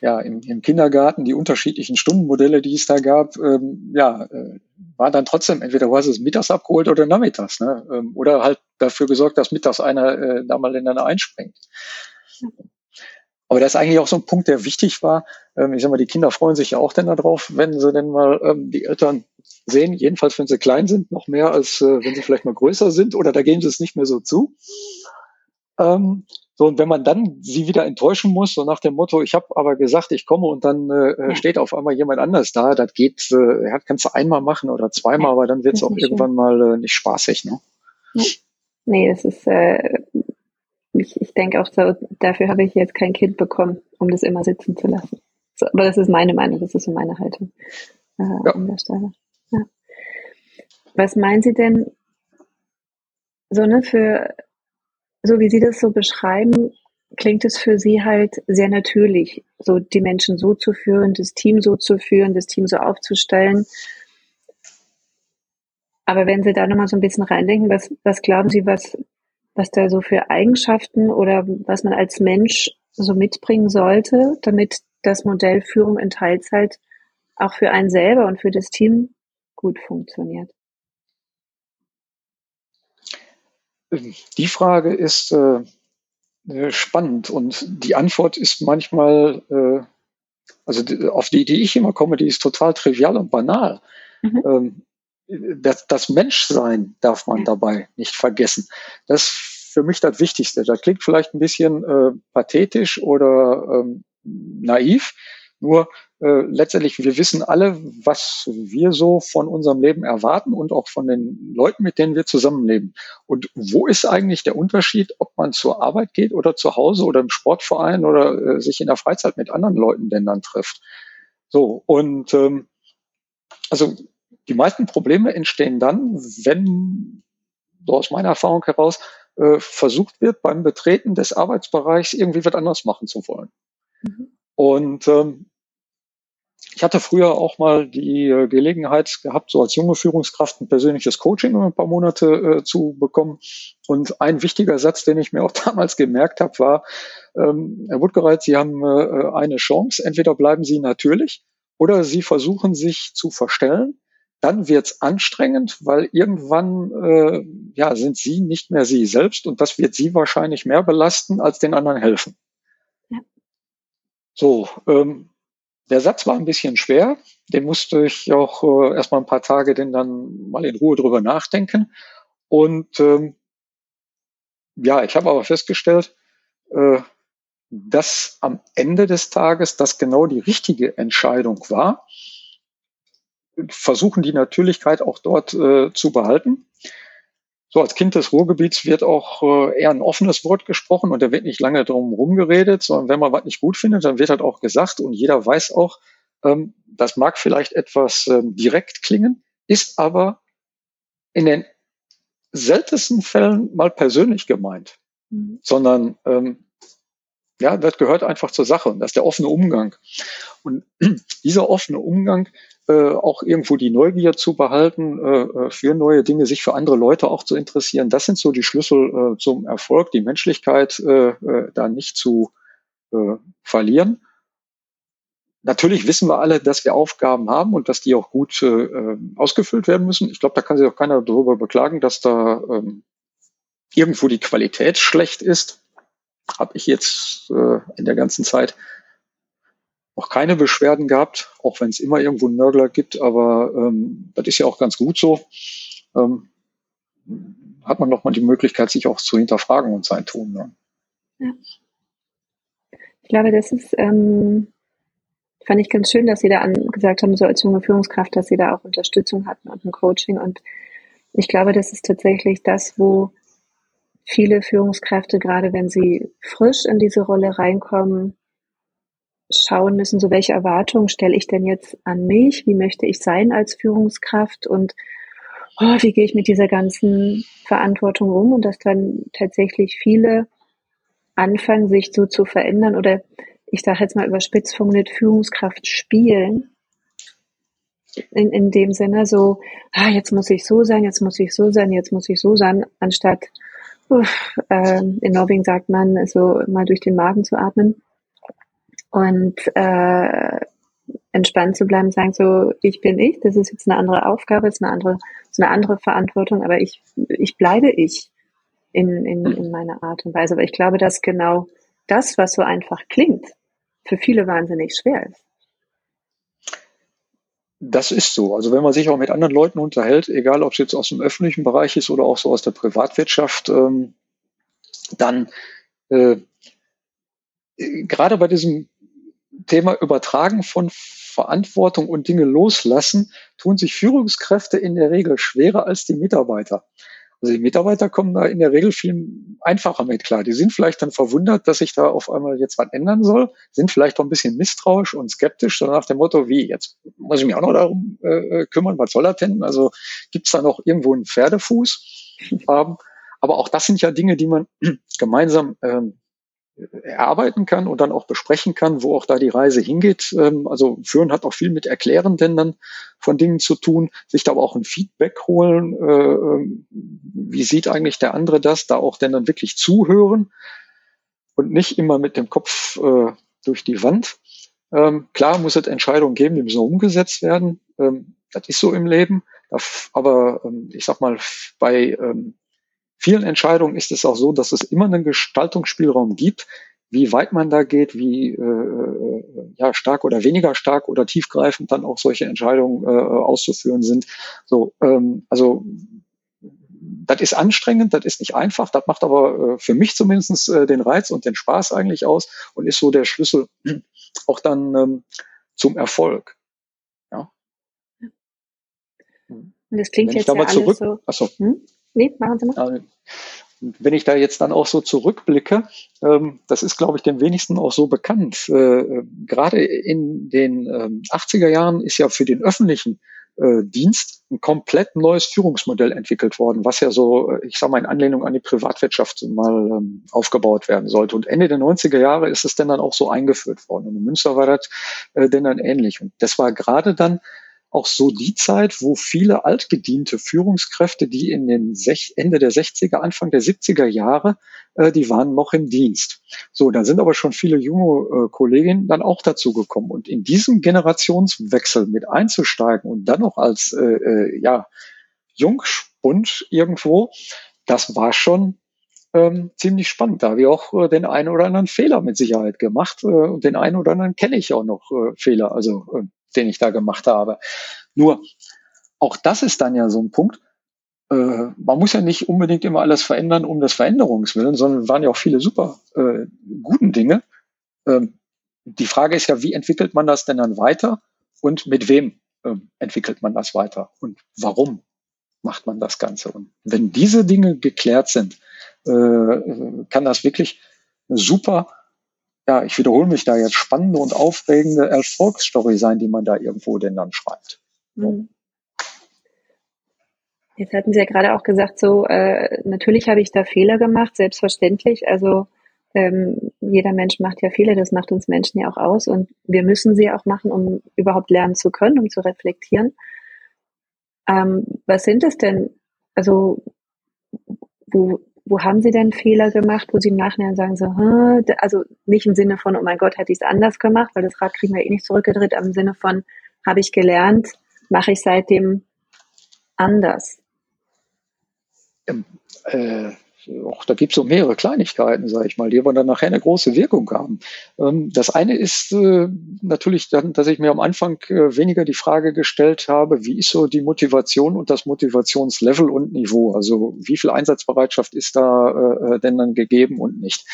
ja, im, im Kindergarten die unterschiedlichen Stundenmodelle, die es da gab, ähm, ja, äh, war dann trotzdem entweder hast es mittags abgeholt oder nachmittags, ne? Ähm, oder halt dafür gesorgt, dass mittags einer äh, da mal in einer einspringt. Aber das ist eigentlich auch so ein Punkt, der wichtig war. Ähm, ich sag mal, die Kinder freuen sich ja auch dann darauf, wenn sie denn mal ähm, die Eltern sehen, jedenfalls wenn sie klein sind, noch mehr als äh, wenn sie vielleicht mal größer sind oder da geben sie es nicht mehr so zu. Ähm, so, und wenn man dann sie wieder enttäuschen muss, so nach dem Motto, ich habe aber gesagt, ich komme und dann äh, steht auf einmal jemand anders da, das geht, äh, ja, kannst du einmal machen oder zweimal, aber dann wird es auch irgendwann schön. mal äh, nicht spaßig. Ne? Nee, das ist, äh, ich, ich denke auch so, dafür habe ich jetzt kein Kind bekommen, um das immer sitzen zu lassen. So, aber das ist meine Meinung, das ist so meine Haltung äh, ja. an der Stelle. Ja. Was meinen Sie denn, so ne, für so wie Sie das so beschreiben, klingt es für Sie halt sehr natürlich, so die Menschen so zu führen, das Team so zu führen, das Team so aufzustellen. Aber wenn Sie da nochmal so ein bisschen reindenken, was, was glauben Sie, was, was da so für Eigenschaften oder was man als Mensch so mitbringen sollte, damit das Modell Führung in Teilzeit auch für einen selber und für das Team gut funktioniert? Die Frage ist äh, äh, spannend und die Antwort ist manchmal, äh, also die, auf die, die ich immer komme, die ist total trivial und banal. Mhm. Ähm, das, das Menschsein darf man dabei nicht vergessen. Das ist für mich das Wichtigste. Das klingt vielleicht ein bisschen äh, pathetisch oder ähm, naiv, nur äh, letztendlich, wir wissen alle, was wir so von unserem Leben erwarten und auch von den Leuten, mit denen wir zusammenleben. Und wo ist eigentlich der Unterschied, ob man zur Arbeit geht oder zu Hause oder im Sportverein oder äh, sich in der Freizeit mit anderen Leuten denn dann trifft? So, und ähm, also die meisten Probleme entstehen dann, wenn, so aus meiner Erfahrung heraus, äh, versucht wird, beim Betreten des Arbeitsbereichs irgendwie was anderes machen zu wollen. Mhm. Und ähm, ich hatte früher auch mal die äh, Gelegenheit gehabt, so als junge Führungskraft ein persönliches Coaching ein paar Monate äh, zu bekommen. Und ein wichtiger Satz, den ich mir auch damals gemerkt habe, war, ähm, Herr Wuttgereit, Sie haben äh, eine Chance. Entweder bleiben Sie natürlich oder Sie versuchen sich zu verstellen. Dann wird's anstrengend, weil irgendwann äh, ja, sind Sie nicht mehr Sie selbst und das wird Sie wahrscheinlich mehr belasten, als den anderen helfen. Ja. So, ähm, der Satz war ein bisschen schwer. Den musste ich auch äh, erstmal ein paar Tage denn dann mal in Ruhe drüber nachdenken. Und ähm, ja, ich habe aber festgestellt, äh, dass am Ende des Tages das genau die richtige Entscheidung war. Versuchen die Natürlichkeit auch dort äh, zu behalten. So als Kind des Ruhrgebiets wird auch äh, eher ein offenes Wort gesprochen und da wird nicht lange drum rumgeredet, sondern wenn man was nicht gut findet, dann wird halt auch gesagt und jeder weiß auch, ähm, das mag vielleicht etwas ähm, direkt klingen, ist aber in den seltensten Fällen mal persönlich gemeint, mhm. sondern ähm, ja, das gehört einfach zur Sache und das ist der offene Umgang. Und dieser offene Umgang, äh, auch irgendwo die Neugier zu behalten, äh, äh, für neue Dinge, sich für andere Leute auch zu interessieren, das sind so die Schlüssel äh, zum Erfolg, die Menschlichkeit äh, da nicht zu verlieren. Natürlich wissen wir alle, dass wir Aufgaben haben und dass die auch gut ausgefüllt werden müssen. Ich glaube, da kann sich auch keiner darüber beklagen, dass da ähm, irgendwo die Qualität schlecht ist habe ich jetzt in der ganzen Zeit noch keine Beschwerden gehabt, auch wenn es immer irgendwo Nörgler gibt, aber ähm, das ist ja auch ganz gut so. Ähm, hat man noch mal die Möglichkeit, sich auch zu hinterfragen und sein Tun. Ne? Ja. Ich glaube, das ist, ähm, fand ich ganz schön, dass Sie da gesagt haben, so als junge Führungskraft, dass Sie da auch Unterstützung hatten und ein Coaching. Und ich glaube, das ist tatsächlich das, wo viele Führungskräfte, gerade wenn sie frisch in diese Rolle reinkommen, schauen müssen, so welche Erwartungen stelle ich denn jetzt an mich? Wie möchte ich sein als Führungskraft? Und oh, wie gehe ich mit dieser ganzen Verantwortung um? Und dass dann tatsächlich viele anfangen, sich so zu verändern oder ich sage jetzt mal überspitzt formuliert, Führungskraft spielen. In, in dem Sinne so, ah, jetzt muss ich so sein, jetzt muss ich so sein, jetzt muss ich so sein, anstatt Uff, äh, in Norwegen sagt man, so mal durch den Magen zu atmen und äh, entspannt zu bleiben, sagen so, ich bin ich, das ist jetzt eine andere Aufgabe, ist eine andere, ist eine andere Verantwortung, aber ich, ich bleibe ich in, in, in meiner Art und Weise. Aber ich glaube, dass genau das, was so einfach klingt, für viele wahnsinnig schwer ist. Das ist so. Also wenn man sich auch mit anderen Leuten unterhält, egal ob es jetzt aus dem öffentlichen Bereich ist oder auch so aus der Privatwirtschaft, ähm, dann äh, gerade bei diesem Thema Übertragen von Verantwortung und Dinge loslassen, tun sich Führungskräfte in der Regel schwerer als die Mitarbeiter. Also die Mitarbeiter kommen da in der Regel viel einfacher mit klar. Die sind vielleicht dann verwundert, dass sich da auf einmal jetzt was ändern soll, sind vielleicht auch ein bisschen misstrauisch und skeptisch, so nach dem Motto, wie, jetzt muss ich mich auch noch darum äh, kümmern, was soll das denn? Also gibt's da noch irgendwo einen Pferdefuß? ähm, aber auch das sind ja Dinge, die man gemeinsam ähm, erarbeiten kann und dann auch besprechen kann, wo auch da die Reise hingeht. Ähm, also Führen hat auch viel mit Erklärenden dann von Dingen zu tun, sich da aber auch ein Feedback holen, äh, ähm, wie sieht eigentlich der andere das, da auch denn dann wirklich zuhören und nicht immer mit dem Kopf äh, durch die Wand. Ähm, klar muss es Entscheidungen geben, die müssen umgesetzt werden. das ist so im Leben. Aber ich sag mal, bei vielen Entscheidungen ist es auch so, dass es immer einen Gestaltungsspielraum gibt, wie weit man da geht, wie äh, äh, ja, stark oder weniger stark oder tiefgreifend dann auch solche Entscheidungen äh, auszuführen sind. So, ähm, also das ist anstrengend, das ist nicht einfach, das macht aber äh, für mich zumindest äh, den Reiz und den Spaß eigentlich aus und ist so der Schlüssel auch dann ähm, zum Erfolg. Ja. Und das klingt Wenn jetzt ja alles zurück, so. Achso. Hm? Nee, machen Sie mal. wenn ich da jetzt dann auch so zurückblicke, ähm, das ist, glaube ich, dem wenigsten auch so bekannt. Äh, gerade in den äh, 80er Jahren ist ja für den öffentlichen äh, Dienst ein komplett neues Führungsmodell entwickelt worden, was ja so, äh, ich sage mal, in Anlehnung an die Privatwirtschaft mal ähm, aufgebaut werden sollte. Und Ende der 90er Jahre ist es denn dann auch so eingeführt worden. Und in Münster war das äh, denn dann ähnlich. Und das war gerade dann auch so die Zeit, wo viele altgediente Führungskräfte, die in den Sech Ende der 60er, Anfang der 70er Jahre, äh, die waren noch im Dienst. So, da sind aber schon viele junge äh, Kolleginnen dann auch dazu gekommen. Und in diesem Generationswechsel mit einzusteigen und dann noch als äh, äh, ja, Jungspund irgendwo, das war schon ähm, ziemlich spannend. Da habe ich auch äh, den einen oder anderen Fehler mit Sicherheit gemacht äh, und den einen oder anderen kenne ich auch noch äh, Fehler. Also äh, den ich da gemacht habe. Nur, auch das ist dann ja so ein Punkt. Äh, man muss ja nicht unbedingt immer alles verändern um des Veränderungswillen, sondern waren ja auch viele super äh, guten Dinge. Ähm, die Frage ist ja, wie entwickelt man das denn dann weiter und mit wem ähm, entwickelt man das weiter und warum macht man das Ganze? Und wenn diese Dinge geklärt sind, äh, kann das wirklich super ja, ich wiederhole mich da jetzt, spannende und aufregende Erfolgsstory sein, die man da irgendwo denn dann schreibt. Mhm. Jetzt hatten Sie ja gerade auch gesagt, so äh, natürlich habe ich da Fehler gemacht, selbstverständlich. Also ähm, jeder Mensch macht ja Fehler, das macht uns Menschen ja auch aus und wir müssen sie auch machen, um überhaupt lernen zu können, um zu reflektieren. Ähm, was sind es denn? Also wo, wo haben Sie denn Fehler gemacht, wo Sie im Nachhinein sagen so, also nicht im Sinne von, oh mein Gott, hätte ich es anders gemacht, weil das Rad kriegen wir eh nicht zurückgedreht, aber im Sinne von, habe ich gelernt, mache ich seitdem anders? Ähm, äh, auch da gibt es so mehrere Kleinigkeiten, sage ich mal, die aber dann nachher eine große Wirkung haben. Ähm, das eine ist äh, natürlich dann, dass ich mir am Anfang äh, weniger die Frage gestellt habe, wie ist so die Motivation und das Motivationslevel und Niveau? Also wie viel Einsatzbereitschaft ist da äh, äh denn dann gegeben und nicht?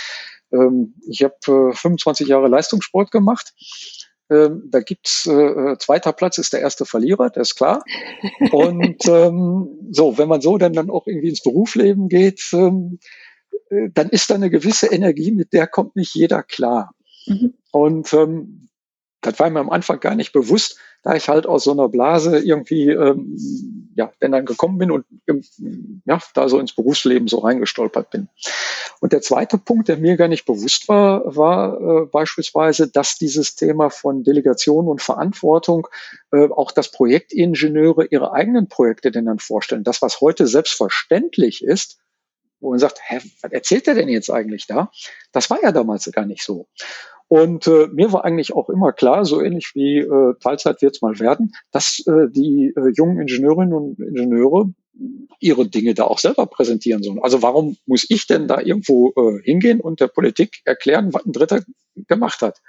Ähm, ich habe 25 Jahre Leistungssport gemacht ähm, da gibt's äh, äh, zweiter Platz ist der erste Verlierer, das ist klar. Und ähm, so, wenn man so dann, dann auch irgendwie ins Berufsleben geht, ähm, äh, dann ist da eine gewisse Energie, mit der kommt nicht jeder klar. Mhm. Und ähm, das war mir am Anfang gar nicht bewusst, da ich halt aus so einer Blase irgendwie, ähm, ja, wenn dann gekommen bin und ähm, ja, da so ins Berufsleben so reingestolpert bin. Und der zweite Punkt, der mir gar nicht bewusst war, war äh, beispielsweise, dass dieses Thema von Delegation und Verantwortung äh, auch das Projektingenieure ihre eigenen Projekte denn dann vorstellen. Das, was heute selbstverständlich ist, wo man sagt, hä, was erzählt er denn jetzt eigentlich da? Das war ja damals gar nicht so. Und äh, mir war eigentlich auch immer klar, so ähnlich wie äh, Teilzeit wird es mal werden, dass äh, die äh, jungen Ingenieurinnen und Ingenieure ihre Dinge da auch selber präsentieren sollen. Also warum muss ich denn da irgendwo äh, hingehen und der Politik erklären, was ein Dritter gemacht hat?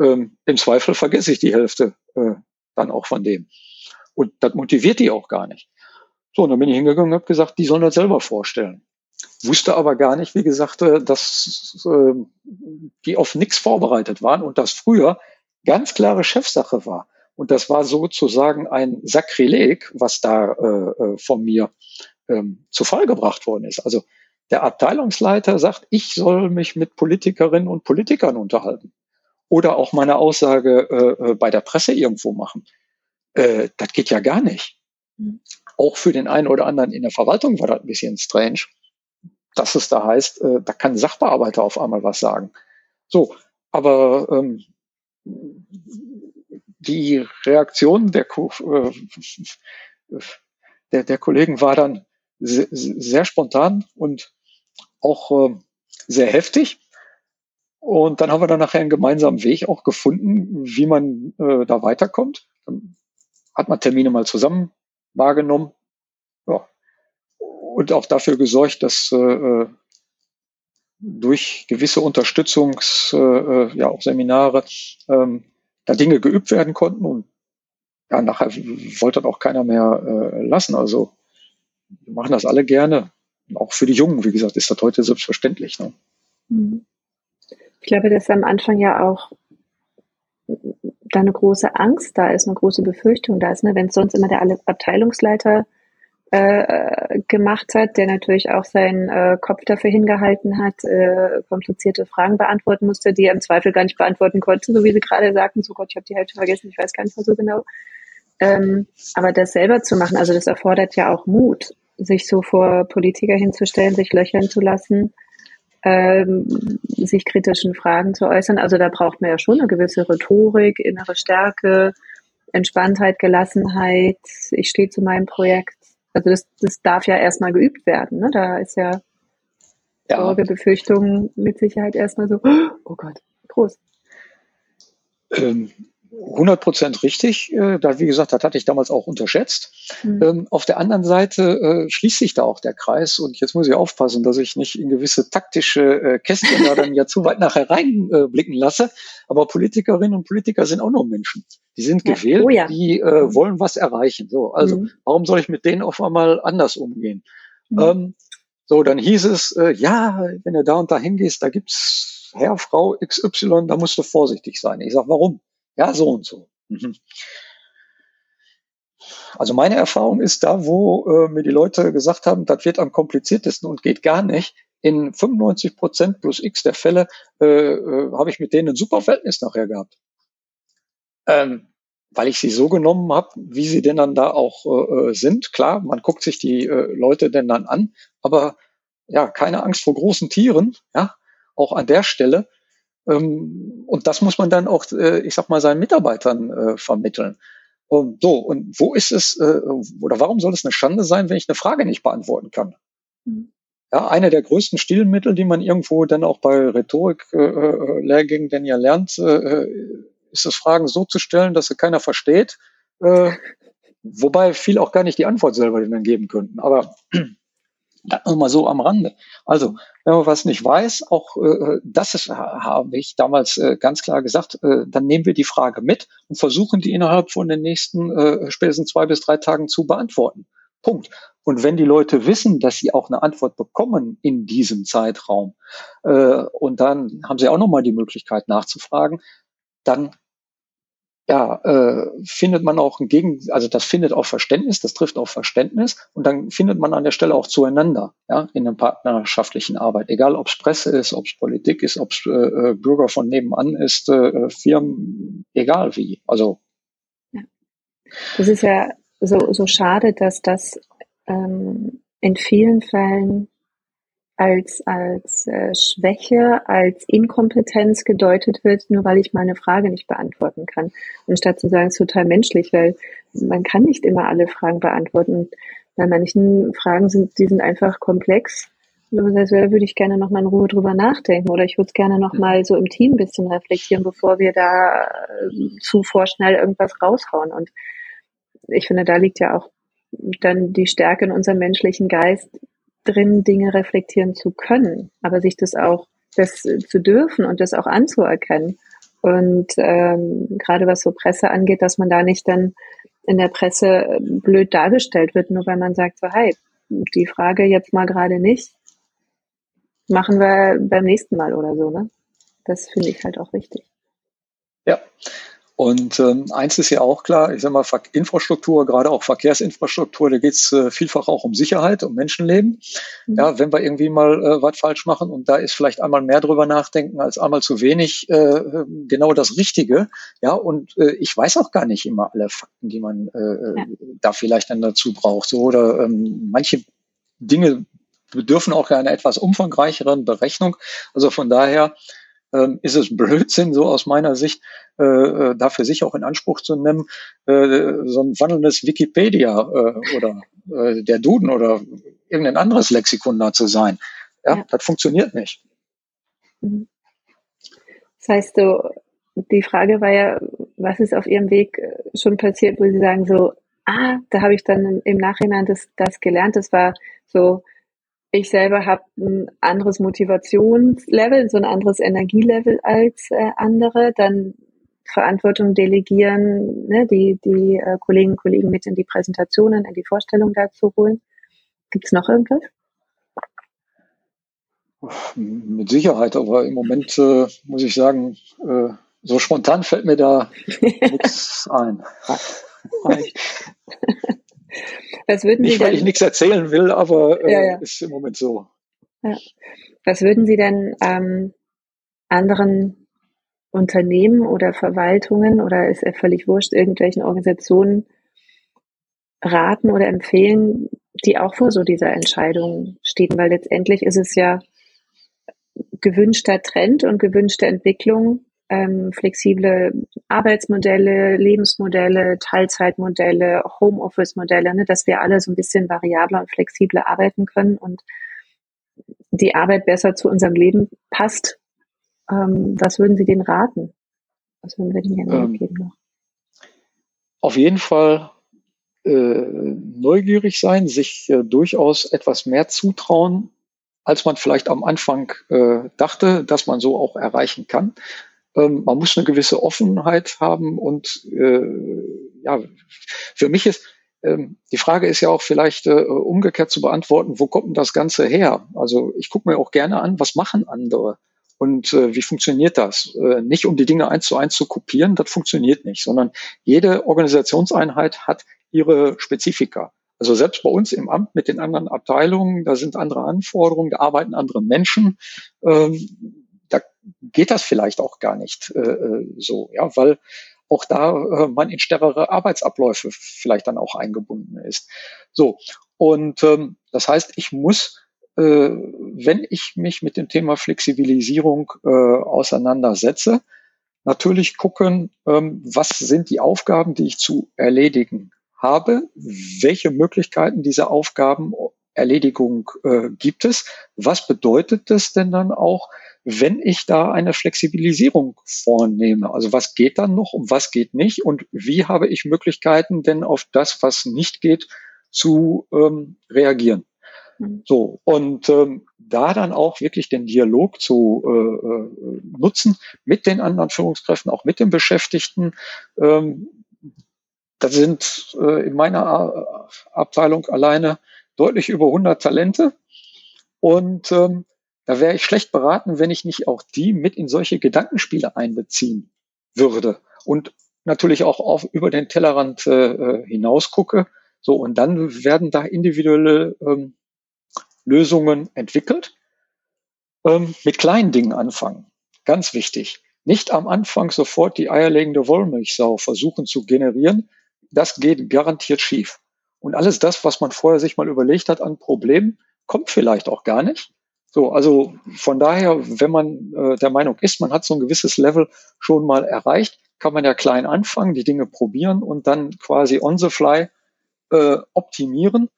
Ähm, Im Zweifel vergesse ich die Hälfte äh, dann auch von dem. Und das motiviert die auch gar nicht. So, und dann bin ich hingegangen und habe gesagt, die sollen das selber vorstellen wusste aber gar nicht, wie gesagt, äh, dass äh, die auf nichts vorbereitet waren und das früher ganz klare Chefsache war. Und das war sozusagen ein Sakrileg, was da äh, äh, von mir ähm, zu Fall gebracht worden ist. Also der Abteilungsleiter sagt, ich soll mich mit Politikerinnen und Politikern unterhalten. Oder auch meine Aussage äh, äh bei der Presse irgendwo machen. Äh, das geht ja gar nicht. Mhm. Auch für den einen oder anderen in der Verwaltung war das ein bisschen strange dass es da heißt, äh, da kann Sachbearbeiter auf einmal was sagen. So, aber ähm, die Reaktion der, äh, der, der Kollegen war dann sehr, sehr spontan und auch äh, sehr heftig. Und dann haben wir dann nachher einen gemeinsamen Weg auch gefunden, wie man äh, da weiterkommt. Dann hat man Termine mal zusammen wahrgenommen. Ja, und auch dafür gesorgt, dass äh, durch gewisse Unterstützungs, äh, äh, ja auch Seminare, ähm, da Dinge geübt werden konnten und ja, nachher wollte auch keiner mehr äh, lassen. Also wir machen das alle gerne. auch für die Jungen, wie gesagt, ist das heute selbstverständlich. Ne? Mhm. Ich glaube, dass am Anfang ja auch da eine große Angst da ist, eine große Befürchtung da ist. Ne? Wenn sonst immer der Abteilungsleiter äh, gemacht hat, der natürlich auch seinen äh, Kopf dafür hingehalten hat, äh, komplizierte Fragen beantworten musste, die er im Zweifel gar nicht beantworten konnte, so wie Sie gerade sagten, so Gott, ich habe die Hälfte vergessen, ich weiß gar nicht mehr so genau. Ähm, aber das selber zu machen, also das erfordert ja auch Mut, sich so vor Politiker hinzustellen, sich löchern zu lassen, ähm, sich kritischen Fragen zu äußern. Also da braucht man ja schon eine gewisse Rhetorik, innere Stärke, Entspanntheit, Gelassenheit. Ich stehe zu meinem Projekt. Also das, das darf ja erstmal geübt werden. Ne? Da ist ja, ja. Sorge, Befürchtung mit Sicherheit erstmal so, oh Gott, groß. Ähm, 100 Prozent richtig. Äh, da, wie gesagt, das hatte ich damals auch unterschätzt. Mhm. Ähm, auf der anderen Seite äh, schließt sich da auch der Kreis. Und jetzt muss ich aufpassen, dass ich nicht in gewisse taktische äh, Kästchen da dann ja zu weit nachher reinblicken äh, lasse. Aber Politikerinnen und Politiker sind auch nur Menschen. Die sind ja. gewählt, oh ja. die äh, mhm. wollen was erreichen. So, also mhm. warum soll ich mit denen auf einmal anders umgehen? Mhm. Ähm, so, dann hieß es, äh, ja, wenn du da und da hingehst, da gibt's Herr, Frau XY, da musst du vorsichtig sein. Ich sag, warum? Ja, so und so. Mhm. Also meine Erfahrung ist da, wo äh, mir die Leute gesagt haben, das wird am kompliziertesten und geht gar nicht. In 95 Prozent plus X der Fälle äh, äh, habe ich mit denen ein super Verhältnis nachher gehabt. Ähm, weil ich sie so genommen habe, wie sie denn dann da auch äh, sind. Klar, man guckt sich die äh, Leute denn dann an, aber ja, keine Angst vor großen Tieren, ja, auch an der Stelle. Ähm, und das muss man dann auch, äh, ich sag mal, seinen Mitarbeitern äh, vermitteln. Und so, und wo ist es, äh, oder warum soll es eine Schande sein, wenn ich eine Frage nicht beantworten kann? Mhm. Ja, eine der größten Stilmittel, die man irgendwo dann auch bei Rhetorik-Lehrgängen denn ja lernt, ist es, Fragen so zu stellen, dass sie keiner versteht. Wobei viel auch gar nicht die Antwort selber dann geben könnten. Aber das so am Rande. Also, wenn man was nicht weiß, auch äh, das ist, habe ich damals äh, ganz klar gesagt, äh, dann nehmen wir die Frage mit und versuchen die innerhalb von den nächsten äh, spätestens zwei bis drei Tagen zu beantworten. Punkt. Und wenn die Leute wissen, dass sie auch eine Antwort bekommen in diesem Zeitraum, äh, und dann haben sie auch nochmal die Möglichkeit nachzufragen, dann ja, äh, findet man auch ein Gegen, also das findet auch Verständnis, das trifft auf Verständnis und dann findet man an der Stelle auch zueinander, ja, in der partnerschaftlichen Arbeit, egal ob es Presse ist, ob es Politik ist, ob es äh, äh, Bürger von nebenan ist, äh, Firmen, egal wie. Also ja. das ist ja so so schade, dass das ähm, in vielen Fällen als, als äh, Schwäche, als Inkompetenz gedeutet wird, nur weil ich meine Frage nicht beantworten kann. Und statt zu sagen, es ist total menschlich, weil man kann nicht immer alle Fragen beantworten. Bei manchen Fragen sind, die sind einfach komplex. Heißt, da würde ich gerne noch mal in Ruhe drüber nachdenken oder ich würde es gerne noch mal so im Team ein bisschen reflektieren, bevor wir da äh, zu vorschnell irgendwas raushauen. Und ich finde, da liegt ja auch dann die Stärke in unserem menschlichen Geist, drin Dinge reflektieren zu können, aber sich das auch das zu dürfen und das auch anzuerkennen. Und ähm, gerade was so Presse angeht, dass man da nicht dann in der Presse blöd dargestellt wird, nur weil man sagt, so, hey, die Frage jetzt mal gerade nicht, machen wir beim nächsten Mal oder so, ne? Das finde ich halt auch wichtig. Ja, und ähm, eins ist ja auch klar, ich sage mal, Infrastruktur, gerade auch Verkehrsinfrastruktur, da geht es äh, vielfach auch um Sicherheit, um Menschenleben. Mhm. Ja, wenn wir irgendwie mal äh, was falsch machen und da ist vielleicht einmal mehr drüber nachdenken als einmal zu wenig, äh, genau das Richtige. Ja, und äh, ich weiß auch gar nicht immer alle Fakten, die man äh, ja. da vielleicht dann dazu braucht. So, oder ähm, manche Dinge bedürfen auch einer etwas umfangreicheren Berechnung. Also von daher ähm, ist es Blödsinn, so aus meiner Sicht, äh, äh, dafür sich auch in Anspruch zu nehmen, äh, so ein wandelndes Wikipedia äh, oder äh, der Duden oder irgendein anderes Lexikon da zu sein. Ja, ja. das funktioniert nicht. Mhm. Das heißt, so, die Frage war ja, was ist auf Ihrem Weg äh, schon passiert, wo Sie sagen so, ah, da habe ich dann im Nachhinein das, das gelernt. Das war so ich selber habe ein anderes Motivationslevel, so ein anderes Energielevel als äh, andere, dann Verantwortung delegieren, ne, die, die äh, Kolleginnen und Kollegen mit in die Präsentationen, in die Vorstellung dazu holen. Gibt es noch irgendwas? Mit Sicherheit, aber im Moment äh, muss ich sagen, äh, so spontan fällt mir da nichts ein. Was würden Sie Nicht, weil ich nichts erzählen will, aber äh, ja, ja. ist im Moment so. Ja. Was würden Sie denn ähm, anderen Unternehmen oder Verwaltungen oder ist er völlig wurscht, irgendwelchen Organisationen raten oder empfehlen, die auch vor so dieser Entscheidung stehen? Weil letztendlich ist es ja gewünschter Trend und gewünschte Entwicklung, ähm, flexible Arbeitsmodelle, Lebensmodelle, Teilzeitmodelle, Homeoffice-Modelle, ne, dass wir alle so ein bisschen variabler und flexibler arbeiten können und die Arbeit besser zu unserem Leben passt. Ähm, was würden Sie denen raten? Was würden Sie denen gerne ähm, geben noch? Auf jeden Fall äh, neugierig sein, sich äh, durchaus etwas mehr zutrauen, als man vielleicht am Anfang äh, dachte, dass man so auch erreichen kann. Ähm, man muss eine gewisse Offenheit haben und äh, ja, für mich ist ähm, die Frage ist ja auch vielleicht äh, umgekehrt zu beantworten, wo kommt denn das Ganze her? Also ich gucke mir auch gerne an, was machen andere und äh, wie funktioniert das? Äh, nicht um die Dinge eins zu eins zu kopieren, das funktioniert nicht, sondern jede Organisationseinheit hat ihre Spezifika. Also selbst bei uns im Amt mit den anderen Abteilungen, da sind andere Anforderungen, da arbeiten andere Menschen. Ähm, geht das vielleicht auch gar nicht äh, äh so, ja, weil auch da äh, man in stärkere Arbeitsabläufe vielleicht dann auch eingebunden ist. So und ähm, das heißt, ich muss äh, wenn ich mich mit dem Thema Flexibilisierung äh, auseinandersetze, natürlich gucken, ähm, was sind die Aufgaben, die ich zu erledigen habe, welche Möglichkeiten dieser Aufgabenerledigung äh, gibt es, was bedeutet das denn dann auch, wenn ich da eine Flexibilisierung vornehme? Also was geht dann noch und was geht nicht und wie habe ich Möglichkeiten denn auf das, was nicht geht, zu ähm, reagieren? Mhm. So, und ähm, da dann auch wirklich den Dialog zu äh, äh, nutzen mit den anderen Führungskräften, auch mit den Beschäftigten, ähm, da sind äh, in meiner Abteilung alleine deutlich über 100 Talente. Und ähm, da wäre ich schlecht beraten, wenn ich nicht auch die mit in solche Gedankenspiele einbeziehen würde. Und natürlich auch auf, über den Tellerrand äh, äh hinaus gucke. So, und dann werden da individuelle ähm, Lösungen entwickelt. Ähm, mit kleinen Dingen anfangen. Ganz wichtig. Nicht am Anfang sofort die eierlegende Wollmilchsau versuchen zu generieren, das geht garantiert schief. Und alles das, was man vorher sich mal überlegt hat an Problemen, kommt vielleicht auch gar nicht. So, also von daher, wenn man äh, der Meinung ist, man hat so ein gewisses Level schon mal erreicht, kann man ja klein anfangen, die Dinge probieren und dann quasi on the fly äh, optimieren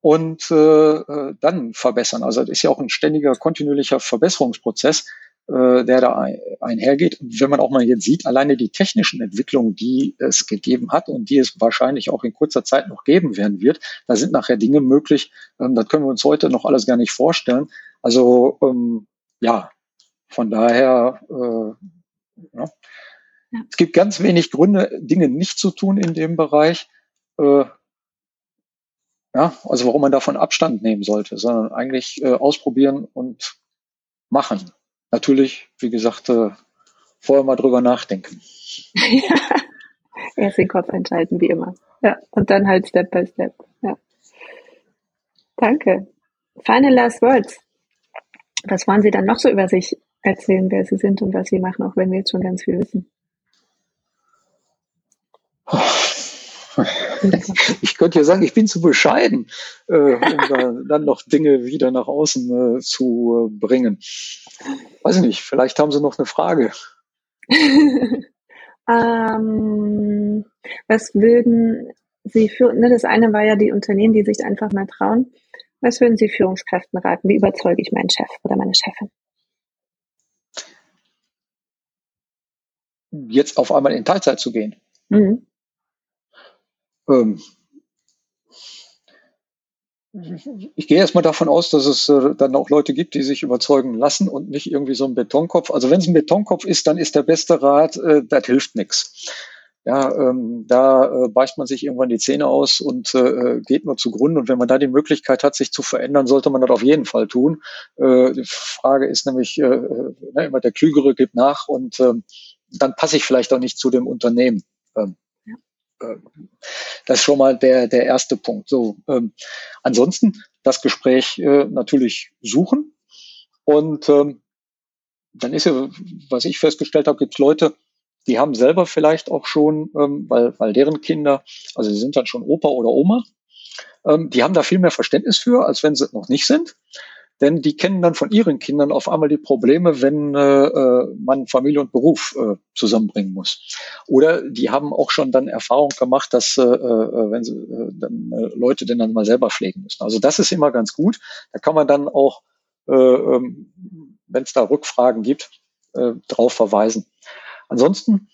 und äh, äh dann verbessern. Also das ist ja auch ein ständiger, kontinuierlicher Verbesserungsprozess äh, der da einhergeht. wenn man auch mal jetzt sieht, alleine die technischen Entwicklungen, die es gegeben hat und die es wahrscheinlich auch in kurzer Zeit noch geben werden wird, da sind nachher Dinge möglich, ähm, das können wir uns heute noch alles gar nicht vorstellen. Also ähm, ja, von daher, äh, ja. Ja. es gibt ganz wenig Gründe, Dinge nicht zu tun in dem Bereich. Äh, ja, also warum man davon Abstand nehmen sollte, sondern eigentlich äh, ausprobieren und machen natürlich, wie gesagt, äh, vorher mal drüber nachdenken. ja, erst den Kopf entscheiden, wie immer. Ja, und dann halt Step by Step. Ja. Danke. Final last words. Was wollen Sie dann noch so über sich erzählen, wer Sie sind und was Sie machen, auch wenn wir jetzt schon ganz viel wissen? ich könnte ja sagen, ich bin zu bescheiden, äh, um dann noch Dinge wieder nach außen äh, zu äh, bringen. Weiß ich nicht, vielleicht haben Sie noch eine Frage. ähm, was würden Sie für, ne, das eine war ja die Unternehmen, die sich einfach mal trauen. Was würden Sie Führungskräften raten? Wie überzeuge ich meinen Chef oder meine Chefin? Jetzt auf einmal in Teilzeit zu gehen. Mhm. Ähm, ich gehe erstmal davon aus, dass es äh, dann auch Leute gibt, die sich überzeugen lassen und nicht irgendwie so ein Betonkopf. Also wenn es ein Betonkopf ist, dann ist der beste Rat, äh, das hilft nichts. Ja, ähm, da äh, beißt man sich irgendwann die Zähne aus und äh, geht nur zugrunde. Und wenn man da die Möglichkeit hat, sich zu verändern, sollte man das auf jeden Fall tun. Äh, die Frage ist nämlich, äh, äh ne, immer der Klügere gibt nach und äh, dann passe ich vielleicht auch nicht zu dem Unternehmen. Ähm, äh, das ist schon mal der, der erste Punkt. So, ähm, ansonsten das Gespräch äh, natürlich suchen. Und ähm, dann ist ja, was ich festgestellt habe, gibt es Leute, die haben selber vielleicht auch schon, ähm, weil, weil deren Kinder, also sie sind dann schon Opa oder Oma, ähm, die haben da viel mehr Verständnis für, als wenn sie noch nicht sind denn die kennen dann von ihren Kindern auf einmal die Probleme, wenn äh, äh, man Familie und Beruf äh, zusammenbringen muss. Oder die haben auch schon dann Erfahrung gemacht, dass äh, äh, wenn sie äh, dann äh, Leute denn dann mal selber pflegen müssen. Also das ist immer ganz gut. Da kann man dann auch, äh, ähm, wenn es da Rückfragen gibt, äh, drauf verweisen. Ansonsten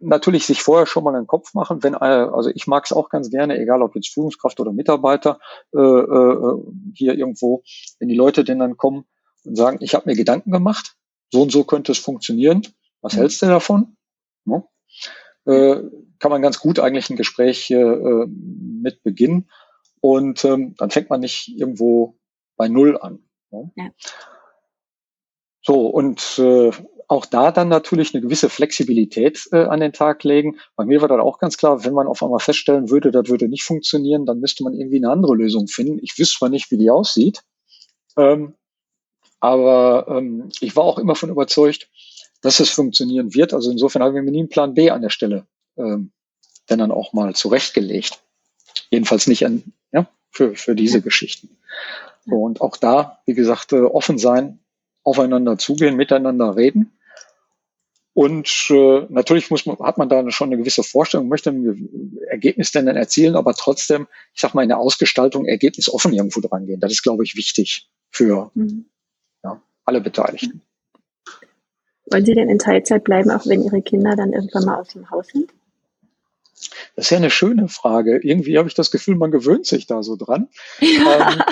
natürlich sich vorher schon mal einen Kopf machen, wenn, äh, also ich mag es auch ganz gerne, egal ob jetzt Führungskraft oder Mitarbeiter, äh, äh, hier irgendwo, wenn die Leute denn dann kommen und sagen, ich habe mir Gedanken gemacht, so und so könnte es funktionieren, was mhm. hältst du davon? Ja. Äh, kann man ganz gut eigentlich ein Gespräch äh, mit beginnen und ähm, dann fängt man nicht irgendwo bei Null an. Ja. Ja. So, und äh, auch da dann natürlich eine gewisse Flexibilität äh, an den Tag legen. Bei mir war dann auch ganz klar, wenn man auf einmal feststellen würde, das würde nicht funktionieren, dann müsste man irgendwie eine andere Lösung finden. Ich wüsste zwar nicht, wie die aussieht, ähm, aber ähm, ich war auch immer von überzeugt, dass es funktionieren wird. Also insofern habe ich mir nie einen Plan B an der Stelle ähm, denn dann auch mal zurechtgelegt. Jedenfalls nicht an, ja, für, für diese Geschichten. Und auch da, wie gesagt, äh, offen sein, aufeinander zugehen, miteinander reden. Und äh, natürlich muss man, hat man da schon eine gewisse Vorstellung, möchte ein Ergebnis denn dann erzielen, aber trotzdem, ich sag mal, in der Ausgestaltung ergebnisoffen irgendwo dran gehen. Das ist, glaube ich, wichtig für mhm. ja, alle Beteiligten. Wollen Sie denn in Teilzeit bleiben, auch wenn Ihre Kinder dann irgendwann mal aus dem Haus sind? Das ist ja eine schöne Frage. Irgendwie habe ich das Gefühl, man gewöhnt sich da so dran. Ja. Ähm,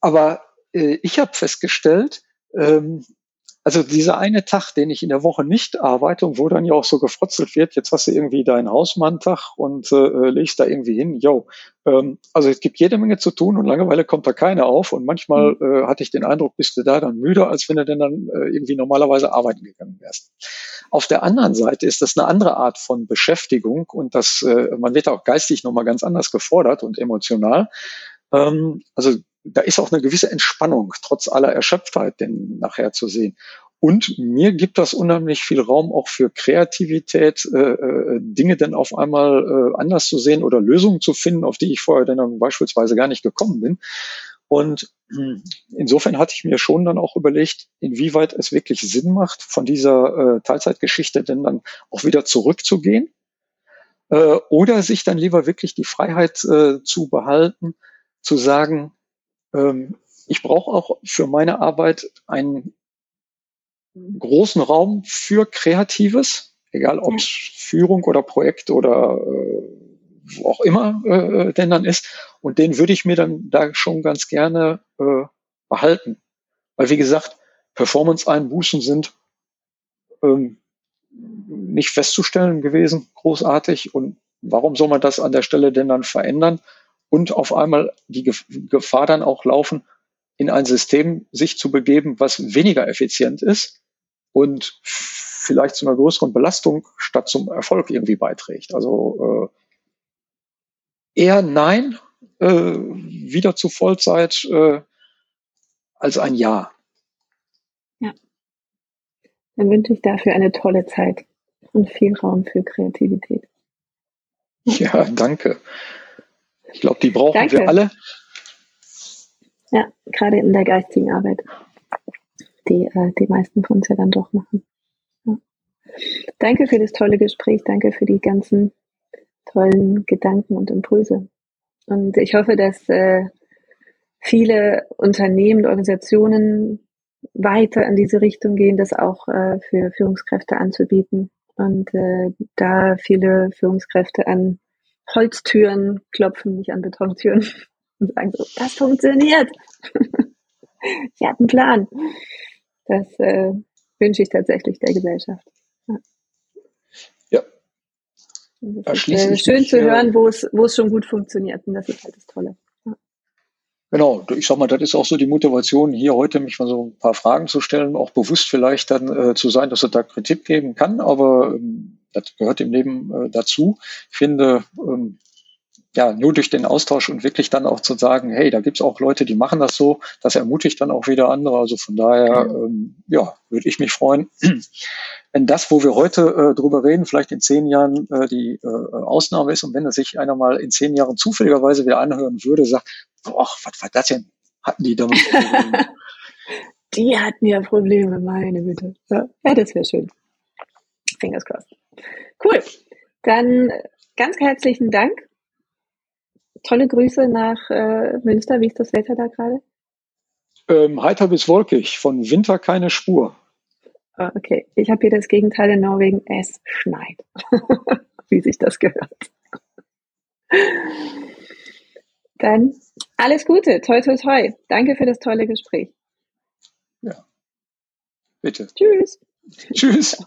aber äh, ich habe festgestellt, ähm, also dieser eine Tag, den ich in der Woche nicht arbeite und wo dann ja auch so gefrotzelt wird, jetzt hast du irgendwie deinen Hausmanntag und äh, legst da irgendwie hin, yo. Ähm, also es gibt jede Menge zu tun und Langeweile kommt da keine auf und manchmal mhm. äh, hatte ich den Eindruck, bist du da dann müde, als wenn du denn dann äh, irgendwie normalerweise arbeiten gegangen wärst. Auf der anderen Seite ist das eine andere Art von Beschäftigung und das, äh, man wird auch geistig nochmal ganz anders gefordert und emotional. Ähm, also da ist auch eine gewisse Entspannung, trotz aller Erschöpftheit, denn nachher zu sehen. Und mir gibt das unheimlich viel Raum auch für Kreativität, äh, äh, Dinge dann auf einmal äh, anders zu sehen oder Lösungen zu finden, auf die ich vorher dann beispielsweise gar nicht gekommen bin. Und hm, insofern hatte ich mir schon dann auch überlegt, inwieweit es wirklich Sinn macht, von dieser äh, Teilzeitgeschichte denn dann auch wieder zurückzugehen äh, oder sich dann lieber wirklich die Freiheit äh, zu behalten, zu sagen, ähm, ich brauche auch für meine Arbeit einen großen Raum für Kreatives, egal ob es Führung oder Projekt oder äh, wo auch immer äh, denn dann ist. Und den würde ich mir dann da schon ganz gerne äh, behalten. Weil wie gesagt, Performance-Einbußen sind ähm, nicht festzustellen gewesen, großartig. Und warum soll man das an der Stelle denn dann verändern? Und auf einmal die Gefahr dann auch laufen, in ein System sich zu begeben, was weniger effizient ist und vielleicht zu einer größeren Belastung statt zum Erfolg irgendwie beiträgt. Also äh, eher nein, äh, wieder zu Vollzeit äh, als ein Ja. Ja. Dann wünsche ich dafür eine tolle Zeit und viel Raum für Kreativität. Ja, danke. Ich glaube, die brauchen Danke. wir alle. Ja, gerade in der geistigen Arbeit, die äh, die meisten von uns ja dann doch machen. Ja. Danke für das tolle Gespräch, danke für die ganzen tollen Gedanken und Impulse. Und ich hoffe, dass äh, viele Unternehmen und Organisationen weiter in diese Richtung gehen, das auch äh, für Führungskräfte anzubieten und äh, da viele Führungskräfte an Holztüren klopfen, nicht an Betontüren. und sagen so, das funktioniert. ich habe einen Plan. Das äh, wünsche ich tatsächlich der Gesellschaft. Ja. ja. Das ist äh, schön zu hören, wo es, wo es schon gut funktioniert. Und das ist halt das Tolle. Genau, ich sag mal, das ist auch so die Motivation, hier heute mich mal so ein paar Fragen zu stellen, auch bewusst vielleicht dann äh, zu sein, dass es da Kritik geben kann, aber ähm, das gehört im Leben äh, dazu. Ich finde, ähm, ja, nur durch den Austausch und wirklich dann auch zu sagen, hey, da gibt's auch Leute, die machen das so, das ermutigt dann auch wieder andere. Also von daher, ähm, ja, würde ich mich freuen, wenn das, wo wir heute äh, drüber reden, vielleicht in zehn Jahren äh, die äh, Ausnahme ist und wenn es sich einer mal in zehn Jahren zufälligerweise wieder anhören würde, sagt, boah, was war das denn? Hatten die damals Probleme? die hatten ja Probleme, meine Güte. Ja, ja das wäre schön. Fingers crossed. Cool. Dann ganz herzlichen Dank tolle Grüße nach äh, Münster. Wie ist das Wetter da gerade? Ähm, heiter bis wolkig, von Winter keine Spur. Ah, okay, ich habe hier das Gegenteil in Norwegen. Es schneit, wie sich das gehört. Dann alles Gute, toi toi toi. Danke für das tolle Gespräch. Ja, bitte. Tschüss. Tschüss.